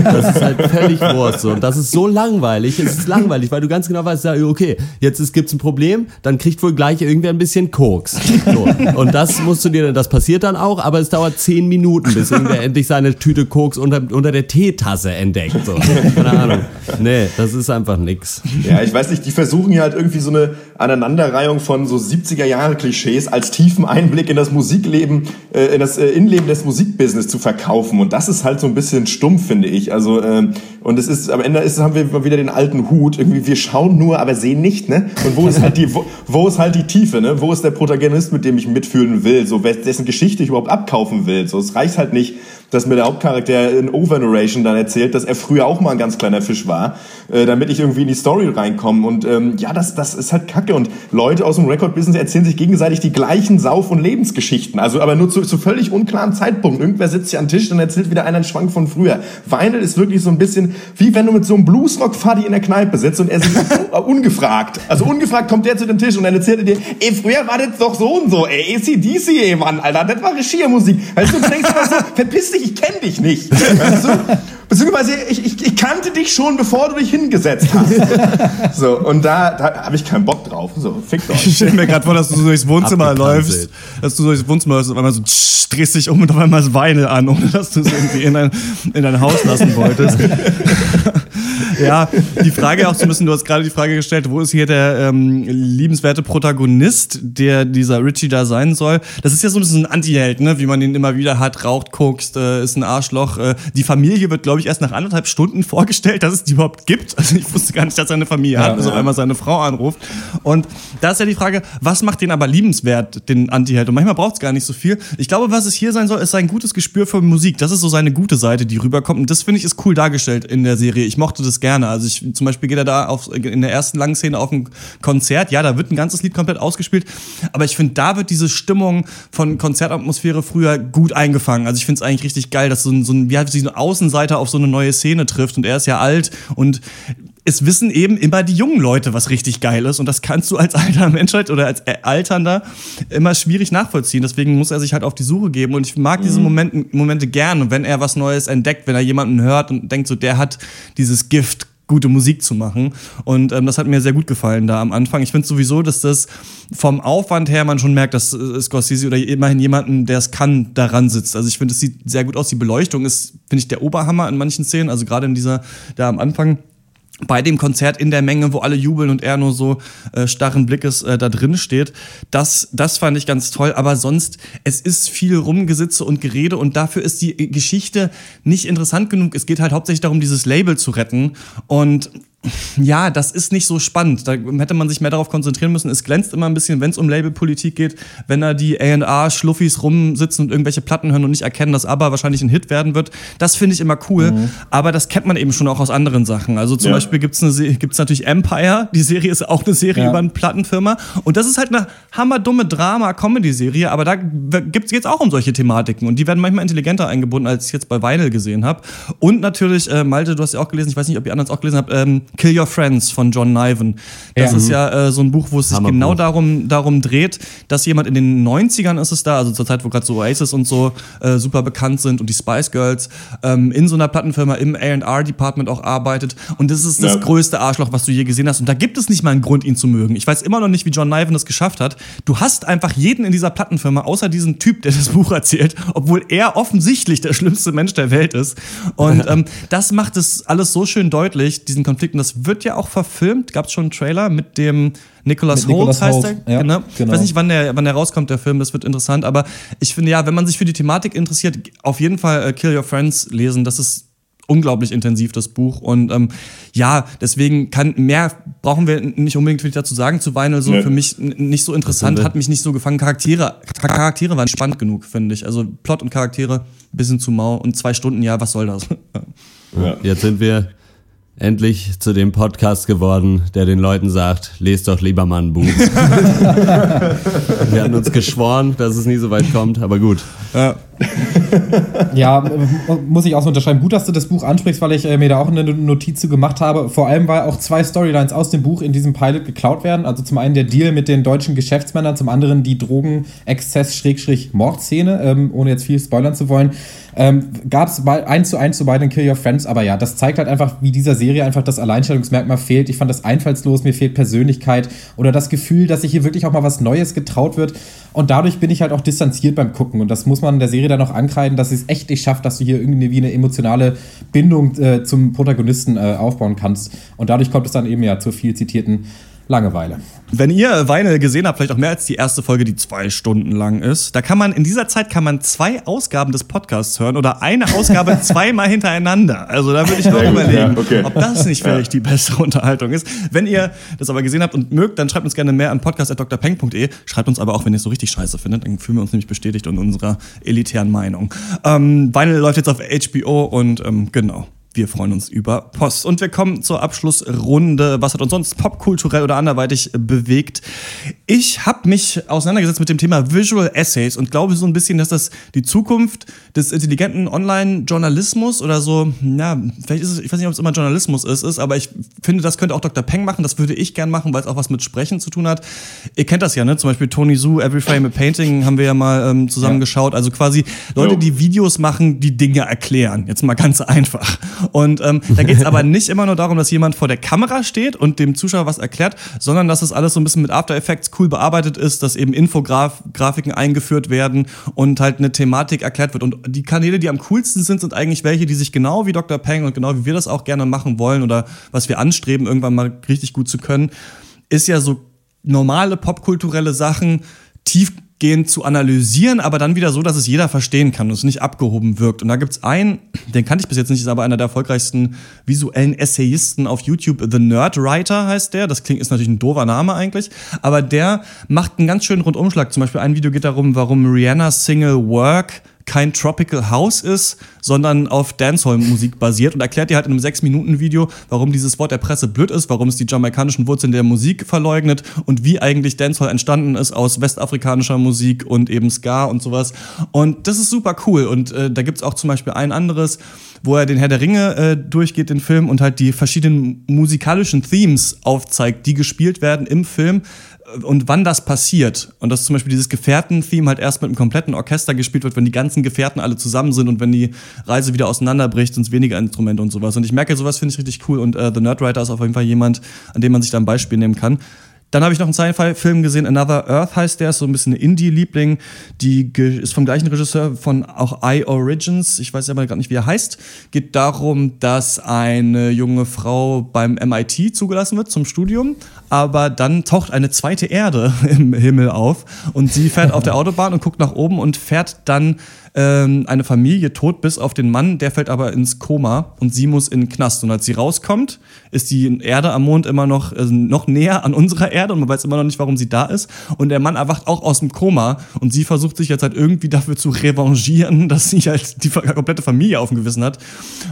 B: Das ist halt völlig Wurst. So. Und das ist so langweilig. Es ist langweilig, weil du ganz genau weißt, okay, jetzt gibt es ein Problem, dann kriegt wohl gleich irgendwer ein bisschen Koks. So. Und das musst du dir, das passiert dann auch, aber es dauert zehn Minuten, bis irgendwer endlich seine Tüte Koks unter, unter der Teetasse entdeckt. So. Keine Ahnung. Nee, das ist einfach nix.
D: Ja, ich weiß nicht, die versuchen ja halt irgendwie so eine Aneinanderreihung von so 70er Jahre Klischees als tiefen Einblick in das Musikleben, äh, in das äh, Innenleben des Musikbusiness zu verkaufen. Und das ist halt so ein bisschen stumpf, finde ich. Also, ähm, und es ist, am Ende ist, haben wir wieder den alten Hut. Irgendwie, wir schauen nur, aber sehen nicht, ne? Und wo ist halt die, wo, wo ist halt die Tiefe, ne? Wo ist der Protagonist, mit dem ich mitfühlen will? So, dessen Geschichte ich überhaupt abkaufen will? So, es reicht halt nicht, dass mir der Hauptcharakter in Overnarration dann erzählt, dass er früher auch mal ein ganz kleiner Fisch war, äh, damit ich irgendwie in die Story reinkomme. Und ähm, ja, das, das ist halt Kacke. Und Leute aus dem Record-Business erzählen sich gegenseitig die gleichen Sauf- und Lebensgeschichten. Also aber nur zu, zu völlig unklaren Zeitpunkten. Irgendwer sitzt hier am Tisch und erzählt wieder einen Schwank von früher. Vinyl ist wirklich so ein bisschen wie wenn du mit so einem Bluesrock-Faddy in der Kneipe sitzt und er sich ungefragt, also ungefragt kommt der zu dem Tisch und dann erzählt er dir, ey, früher war das doch so und so, ey, ACDC, ey, Mann, Alter, das war Regiermusik. Weißt du, du denkst immer so, verpiss dich dich, ich kenne dich nicht. Weißt du? Beziehungsweise ich, ich, ich, kannte dich schon, bevor du dich hingesetzt hast. So, und da, da habe ich keinen Bock drauf. So, fick doch.
A: Ich stelle mir gerade vor, dass du so durchs Wohnzimmer läufst, dass du durchs Wohnzimmer läufst und auf einmal so tsch, drehst dich um und auf einmal das Weine an, ohne dass du es irgendwie in dein, in dein Haus lassen wolltest. ja, die Frage auch zu müssen, du hast gerade die Frage gestellt, wo ist hier der ähm, liebenswerte Protagonist, der dieser Richie da sein soll? Das ist ja so ein bisschen ein Anti-Held, ne? wie man ihn immer wieder hat, raucht, kokst, äh, ist ein Arschloch. Äh, die Familie wird, glaube ich, erst nach anderthalb Stunden vorgestellt, dass es die überhaupt gibt. Also ich wusste gar nicht, dass er eine Familie ja, hat, bis ja. auf einmal seine Frau anruft. Und da ist ja die Frage, was macht den aber liebenswert, den Anti-Held? Und manchmal braucht es gar nicht so viel. Ich glaube, was es hier sein soll, ist sein gutes Gespür für Musik. Das ist so seine gute Seite, die rüberkommt. Und das finde ich ist cool dargestellt in der Serie. Ich mochte das gerne. Also ich, zum Beispiel geht er da auf, in der ersten langen Szene auf ein Konzert. Ja, da wird ein ganzes Lied komplett ausgespielt. Aber ich finde, da wird diese Stimmung von Konzertatmosphäre früher gut eingefangen. Also ich finde es eigentlich richtig geil, dass so ein, so ein, wie halt so ein Außenseiter auf so eine neue Szene trifft. Und er ist ja alt und es wissen eben immer die jungen Leute, was richtig geil ist. Und das kannst du als alter Menschheit oder als Alternder immer schwierig nachvollziehen. Deswegen muss er sich halt auf die Suche geben. Und ich mag mhm. diese Momente, Momente gern. Und wenn er was Neues entdeckt, wenn er jemanden hört und denkt, so der hat dieses Gift, gute Musik zu machen. Und ähm, das hat mir sehr gut gefallen da am Anfang. Ich finde sowieso, dass das vom Aufwand her man schon merkt, dass äh, Scorsese oder immerhin jemanden, der es kann, daran sitzt. Also ich finde, es sieht sehr gut aus. Die Beleuchtung ist, finde ich, der Oberhammer in manchen Szenen. Also gerade in dieser, da am Anfang bei dem Konzert in der Menge, wo alle jubeln und er nur so äh, starren Blickes äh, da drin steht. Das, das fand ich ganz toll. Aber sonst, es ist viel Rumgesitze und Gerede und dafür ist die Geschichte nicht interessant genug. Es geht halt hauptsächlich darum, dieses Label zu retten. Und ja, das ist nicht so spannend. Da hätte man sich mehr darauf konzentrieren müssen. Es glänzt immer ein bisschen, wenn es um Labelpolitik geht, wenn da die A&R-Schluffis rumsitzen und irgendwelche Platten hören und nicht erkennen, dass ABBA wahrscheinlich ein Hit werden wird. Das finde ich immer cool. Mhm. Aber das kennt man eben schon auch aus anderen Sachen. Also zum ja. Beispiel gibt es gibt's natürlich Empire. Die Serie ist auch eine Serie ja. über eine Plattenfirma. Und das ist halt eine hammerdumme Drama-Comedy-Serie. Aber da gibt es jetzt auch um solche Thematiken. Und die werden manchmal intelligenter eingebunden, als ich jetzt bei Vinyl gesehen habe. Und natürlich, äh, Malte, du hast ja auch gelesen, ich weiß nicht, ob ihr anderen es auch gelesen habt, ähm, Kill Your Friends von John Niven. Das ja. ist ja äh, so ein Buch, wo es sich genau darum, darum dreht, dass jemand in den 90ern ist es da, also zur Zeit, wo gerade so Oasis und so äh, super bekannt sind und die Spice Girls, ähm, in so einer Plattenfirma im A&R-Department auch arbeitet. Und das ist das ja. größte Arschloch, was du je gesehen hast. Und da gibt es nicht mal einen Grund, ihn zu mögen. Ich weiß immer noch nicht, wie John Niven das geschafft hat. Du hast einfach jeden in dieser Plattenfirma, außer diesen Typ, der das Buch erzählt, obwohl er offensichtlich der schlimmste Mensch der Welt ist. Und ähm, das macht es alles so schön deutlich, diesen Konflikt. Das wird ja auch verfilmt. Gab es schon einen Trailer mit dem Nicholas Holt heißt Holt. er. Ja, genau. genau. Ich weiß nicht, wann der, wann der rauskommt, der Film. Das wird interessant. Aber ich finde ja, wenn man sich für die Thematik interessiert, auf jeden Fall äh, Kill Your Friends lesen. Das ist unglaublich intensiv, das Buch. Und ähm, ja, deswegen kann mehr brauchen wir nicht unbedingt viel dazu sagen zu Vinyl. So ja. für mich nicht so interessant, hat mich nicht so gefangen. Charaktere, Charaktere waren spannend genug, finde ich. Also Plot und Charaktere, bisschen zu mau und zwei Stunden, ja, was soll das?
B: ja. Jetzt sind wir endlich zu dem Podcast geworden, der den Leuten sagt, lest doch lieber mal ein Buch. Wir hatten uns geschworen, dass es nie so weit kommt, aber gut.
C: Ja. ja, muss ich auch so unterschreiben. Gut, dass du das Buch ansprichst, weil ich äh, mir da auch eine Notiz zu gemacht habe. Vor allem, weil auch zwei Storylines aus dem Buch in diesem Pilot geklaut werden. Also zum einen der Deal mit den deutschen Geschäftsmännern, zum anderen die Drogen-Exzess-Mordszene, ähm, ohne jetzt viel spoilern zu wollen. Ähm, Gab es eins zu eins zu beiden Kill Your Friends, aber ja, das zeigt halt einfach, wie dieser Serie einfach das Alleinstellungsmerkmal fehlt. Ich fand das einfallslos, mir fehlt Persönlichkeit oder das Gefühl, dass sich hier wirklich auch mal was Neues getraut wird. Und dadurch bin ich halt auch distanziert beim Gucken. Und das muss man der Serie dann auch ankreiden, dass sie es echt nicht schafft, dass du hier irgendwie eine emotionale Bindung äh, zum Protagonisten äh, aufbauen kannst. Und dadurch kommt es dann eben ja zur viel zitierten Langeweile.
A: Wenn ihr Weine gesehen habt, vielleicht auch mehr als die erste Folge, die zwei Stunden lang ist, da kann man in dieser Zeit kann man zwei Ausgaben des Podcasts hören oder eine Ausgabe zweimal hintereinander. Also da würde ich noch überlegen, ja, okay. ob das nicht vielleicht ja. die bessere Unterhaltung ist. Wenn ihr das aber gesehen habt und mögt, dann schreibt uns gerne mehr an podcast.drpeng.de. Schreibt uns aber auch, wenn ihr es so richtig scheiße findet, dann fühlen wir uns nämlich bestätigt in unserer elitären Meinung. Ähm, Weine läuft jetzt auf HBO und ähm, genau. Wir freuen uns über Post. Und wir kommen zur Abschlussrunde. Was hat uns sonst popkulturell oder anderweitig bewegt? Ich habe mich auseinandergesetzt mit dem Thema Visual Essays und glaube so ein bisschen, dass das die Zukunft des intelligenten Online-Journalismus oder so, ja, vielleicht ist es, ich weiß nicht, ob es immer Journalismus ist, ist, aber ich finde, das könnte auch Dr. Peng machen. Das würde ich gern machen, weil es auch was mit Sprechen zu tun hat. Ihr kennt das ja, ne? Zum Beispiel Tony Su, Every Frame a Painting haben wir ja mal ähm, zusammen ja. geschaut. Also quasi Leute, die Videos machen, die Dinge erklären. Jetzt mal ganz einfach. Und ähm, da geht es aber nicht immer nur darum, dass jemand vor der Kamera steht und dem Zuschauer was erklärt, sondern dass das alles so ein bisschen mit After Effects cool bearbeitet ist, dass eben Infografiken eingeführt werden und halt eine Thematik erklärt wird. Und die Kanäle, die am coolsten sind, sind eigentlich welche, die sich genau wie Dr. Peng und genau wie wir das auch gerne machen wollen oder was wir anstreben, irgendwann mal richtig gut zu können, ist ja so normale popkulturelle Sachen tief tiefgehend zu analysieren, aber dann wieder so, dass es jeder verstehen kann und es nicht abgehoben wirkt. Und da gibt es einen, den kannte ich bis jetzt nicht, ist aber einer der erfolgreichsten visuellen Essayisten auf YouTube. The Nerd Writer heißt der. Das klingt, ist natürlich ein doofer Name eigentlich. Aber der macht einen ganz schönen Rundumschlag. Zum Beispiel ein Video geht darum, warum Rihanna's Single Work kein Tropical House ist, sondern auf Dancehall-Musik basiert und erklärt dir halt in einem 6-Minuten-Video, warum dieses Wort der Presse blöd ist, warum es die jamaikanischen Wurzeln der Musik verleugnet und wie eigentlich Dancehall entstanden ist aus westafrikanischer Musik und eben Ska und sowas. Und das ist super cool. Und äh, da gibt es auch zum Beispiel ein anderes, wo er den Herr der Ringe äh, durchgeht, den Film, und halt die verschiedenen musikalischen Themes aufzeigt, die gespielt werden im Film und wann das passiert. Und dass zum Beispiel dieses Gefährten-Theme halt erst mit einem kompletten Orchester gespielt wird, wenn die ganzen Gefährten alle zusammen sind und wenn die Reise wieder auseinanderbricht, sind es weniger Instrumente und sowas. Und ich merke, sowas finde ich richtig cool. Und äh, The Nerdwriter ist auf jeden Fall jemand, an dem man sich da ein Beispiel nehmen kann. Dann habe ich noch einen Sci-Fi-Film gesehen, Another Earth heißt der, ist so ein bisschen ein Indie-Liebling. Die ist vom gleichen Regisseur von auch I Origins, ich weiß aber gerade nicht, wie er heißt. Geht darum, dass eine junge Frau beim MIT zugelassen wird zum Studium, aber dann taucht eine zweite Erde im Himmel auf und sie fährt auf der Autobahn und guckt nach oben und fährt dann ähm, eine Familie tot bis auf den Mann, der fällt aber ins Koma und sie muss in den Knast. Und als sie rauskommt, ist die Erde am Mond immer noch, äh, noch näher an unserer Erde und man weiß immer noch nicht, warum sie da ist. Und der Mann erwacht auch aus dem Koma und sie versucht sich jetzt halt irgendwie dafür zu revanchieren, dass sie halt die komplette Familie auf dem Gewissen hat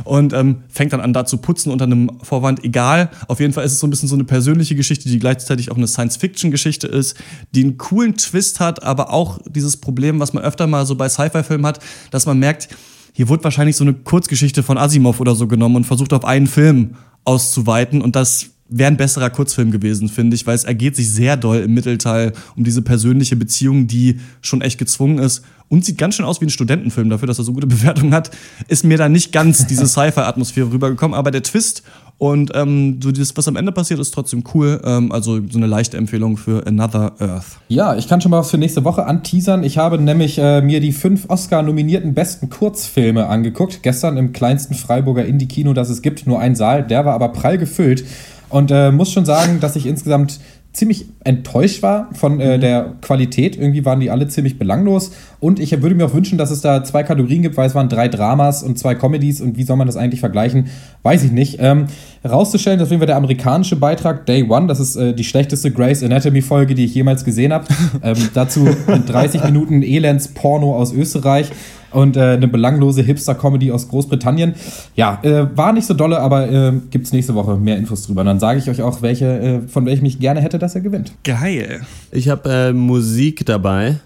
A: und ähm, fängt dann an, da zu putzen unter einem Vorwand. Egal, auf jeden Fall ist es so ein bisschen so eine persönliche Geschichte, die gleichzeitig auch eine Science-Fiction-Geschichte ist, die einen coolen Twist hat, aber auch dieses Problem, was man öfter mal so bei Sci-Fi-Filmen hat, dass man merkt, hier wurde wahrscheinlich so eine Kurzgeschichte von Asimov oder so genommen und versucht auf einen Film auszuweiten. Und das wäre ein besserer Kurzfilm gewesen, finde ich, weil es ergeht sich sehr doll im Mittelteil um diese persönliche Beziehung, die schon echt gezwungen ist und sieht ganz schön aus wie ein Studentenfilm dafür, dass er so gute Bewertungen hat, ist mir da nicht ganz diese Sci-Fi-Atmosphäre rübergekommen, aber der Twist und ähm, so das, was am Ende passiert, ist trotzdem cool. Ähm, also so eine leichte Empfehlung für Another Earth.
C: Ja, ich kann schon mal was für nächste Woche anteasern. Ich habe nämlich äh, mir die fünf Oscar-nominierten besten Kurzfilme angeguckt. Gestern im kleinsten Freiburger Indie-Kino, das es gibt. Nur ein Saal, der war aber prall gefüllt. Und äh, muss schon sagen, dass ich insgesamt ziemlich enttäuscht war von äh, mhm. der Qualität. Irgendwie waren die alle ziemlich belanglos. Und ich würde mir auch wünschen, dass es da zwei Kategorien gibt, weil es waren drei Dramas und zwei Comedies. Und wie soll man das eigentlich vergleichen? Weiß ich nicht. Ähm, rauszustellen, deswegen war der amerikanische Beitrag Day One. Das ist äh, die schlechteste Grey's Anatomy-Folge, die ich jemals gesehen habe. ähm, dazu 30 Minuten Elends-Porno aus Österreich und äh, eine belanglose Hipster-Comedy aus Großbritannien. Ja, äh, war nicht so dolle, aber äh, gibt es nächste Woche mehr Infos drüber. Und dann sage ich euch auch, welche, äh, von welchem ich gerne hätte, dass er gewinnt.
A: Geil.
B: Ich habe äh, Musik dabei.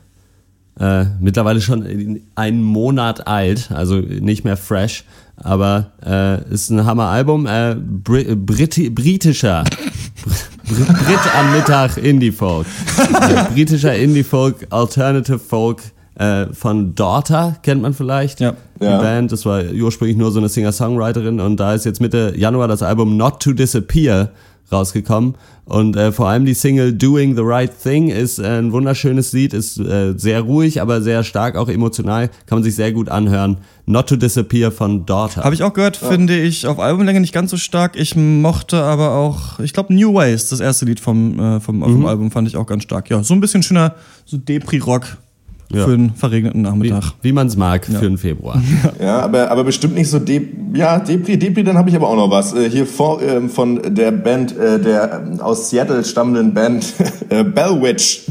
B: Äh, mittlerweile schon einen Monat alt, also nicht mehr fresh, aber äh, ist ein Hammer-Album. Äh, Brit britischer. Brit am Mittag Indie-Folk. Äh, britischer Indie-Folk, Alternative Folk äh, von Daughter, kennt man vielleicht. Ja. Die ja. Band, das war ursprünglich nur so eine Singer-Songwriterin und da ist jetzt Mitte Januar das Album Not to Disappear rausgekommen. Und äh, vor allem die Single Doing the Right Thing ist äh, ein wunderschönes Lied, ist äh, sehr ruhig, aber sehr stark, auch emotional, kann man sich sehr gut anhören. Not to Disappear von Daughter.
A: Habe ich auch gehört, ja. finde ich auf Albumlänge nicht ganz so stark. Ich mochte aber auch, ich glaube, New Ways, das erste Lied vom, äh, vom, mhm. vom Album, fand ich auch ganz stark. Ja, so ein bisschen schöner, so Depri-Rock ja. für einen verregneten Nachmittag.
B: Wie, wie man es mag ja. für den Februar.
D: Ja, aber, aber bestimmt nicht so De ja, Depri, Depri, dann habe ich aber auch noch was. Äh, hier vor, äh, von der Band, äh, der äh, aus Seattle stammenden Band äh, Bellwitch.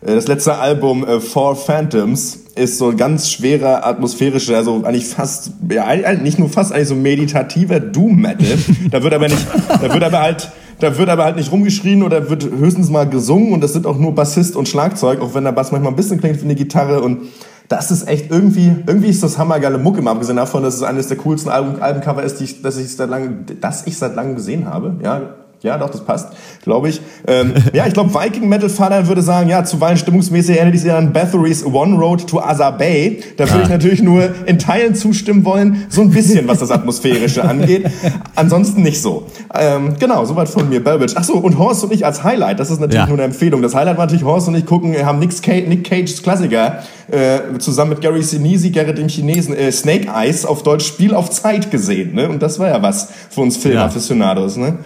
D: Äh, das letzte Album äh, Four Phantoms ist so ein ganz schwerer, atmosphärischer, also eigentlich fast, ja, nicht nur fast, eigentlich so meditativer Doom-Metal. da wird aber nicht, da wird aber halt da wird aber halt nicht rumgeschrien oder wird höchstens mal gesungen und das sind auch nur Bassist und Schlagzeug, auch wenn der Bass manchmal ein bisschen klingt wie eine Gitarre und das ist echt irgendwie, irgendwie ist das hammergeile Mucke, mal abgesehen davon, dass es eines der coolsten Alben, Albencover ist, die ich, dass ich seit langem, dass ich seit langem gesehen habe. Ja, ja, doch, das passt, glaube ich. Ähm, ja, ich glaube, Viking Metal Vater würde sagen, ja, zuweilen stimmungsmäßig erinnert sich an Bathory's One Road to Azar Bay. Da würde ja. ich natürlich nur in Teilen zustimmen wollen, so ein bisschen, was das Atmosphärische angeht. Ansonsten nicht so. Ähm, genau, soweit von mir, Belbridge. Ach so, und Horst und ich als Highlight, das ist natürlich ja. nur eine Empfehlung. Das Highlight war natürlich, Horst und ich gucken, haben Nick, Cage, Nick Cage's Klassiker äh, zusammen mit Gary Sinise, Gerrit dem Chinesen, äh, Snake Eyes auf Deutsch Spiel auf Zeit gesehen. Ne? Und das war ja was für uns Filmafficionados. Ne?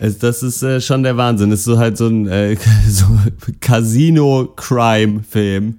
B: Das ist äh, schon der Wahnsinn. Das ist so halt so ein äh, so Casino-Crime-Film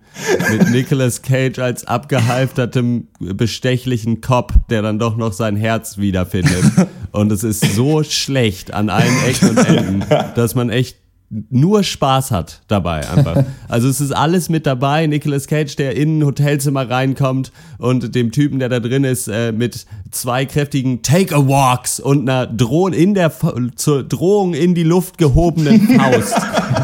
B: mit Nicolas Cage als abgehalftertem, bestechlichen Cop, der dann doch noch sein Herz wiederfindet. Und es ist so schlecht an allen Ecken und Enden, dass man echt nur Spaß hat dabei einfach. Also es ist alles mit dabei. Nicolas Cage, der in ein Hotelzimmer reinkommt und dem Typen, der da drin ist, äh, mit zwei kräftigen Take-a-Walks und einer Drohung in der zur Drohung in die Luft gehobenen Faust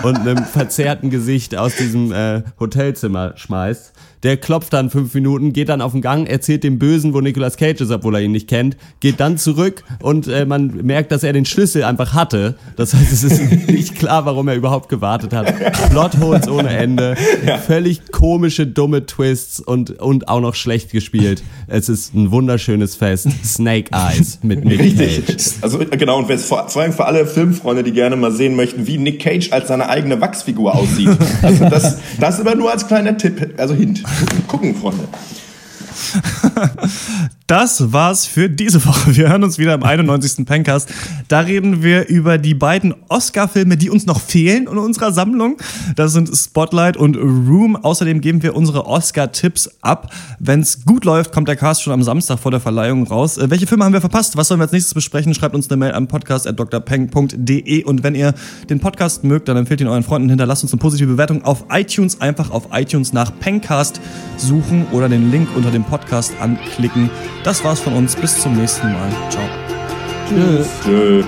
B: und einem verzerrten Gesicht aus diesem äh, Hotelzimmer schmeißt. Der klopft dann fünf Minuten, geht dann auf den Gang, erzählt dem Bösen, wo Nicolas Cage ist, obwohl er ihn nicht kennt, geht dann zurück und äh, man merkt, dass er den Schlüssel einfach hatte. Das heißt, es ist nicht klar, warum er überhaupt gewartet hat. Plotholes ohne Ende, ja. völlig komische, dumme Twists und, und auch noch schlecht gespielt. Es ist ein wunderschönes Fest. Snake Eyes mit Nick Richtig. Cage.
D: Also genau, und vor, vor allem für alle Filmfreunde, die gerne mal sehen möchten, wie Nick Cage als seine eigene Wachsfigur aussieht. Also das, das aber nur als kleiner Tipp, also Hint. Gucken, Freunde.
A: Das war's für diese Woche. Wir hören uns wieder im 91. Pencast. Da reden wir über die beiden Oscar-Filme, die uns noch fehlen in unserer Sammlung. Das sind Spotlight und Room. Außerdem geben wir unsere Oscar-Tipps ab. Wenn's gut läuft, kommt der Cast schon am Samstag vor der Verleihung raus. Äh, welche Filme haben wir verpasst? Was sollen wir als nächstes besprechen? Schreibt uns eine Mail an podcast.drpeng.de und wenn ihr den Podcast mögt, dann empfehlt ihn euren Freunden, hinterlasst uns eine positive Bewertung auf iTunes. Einfach auf iTunes nach Pencast suchen oder den Link unter dem Podcast anklicken. Das war's von uns. Bis zum nächsten Mal. Ciao.
D: Tschüss. Tschüss.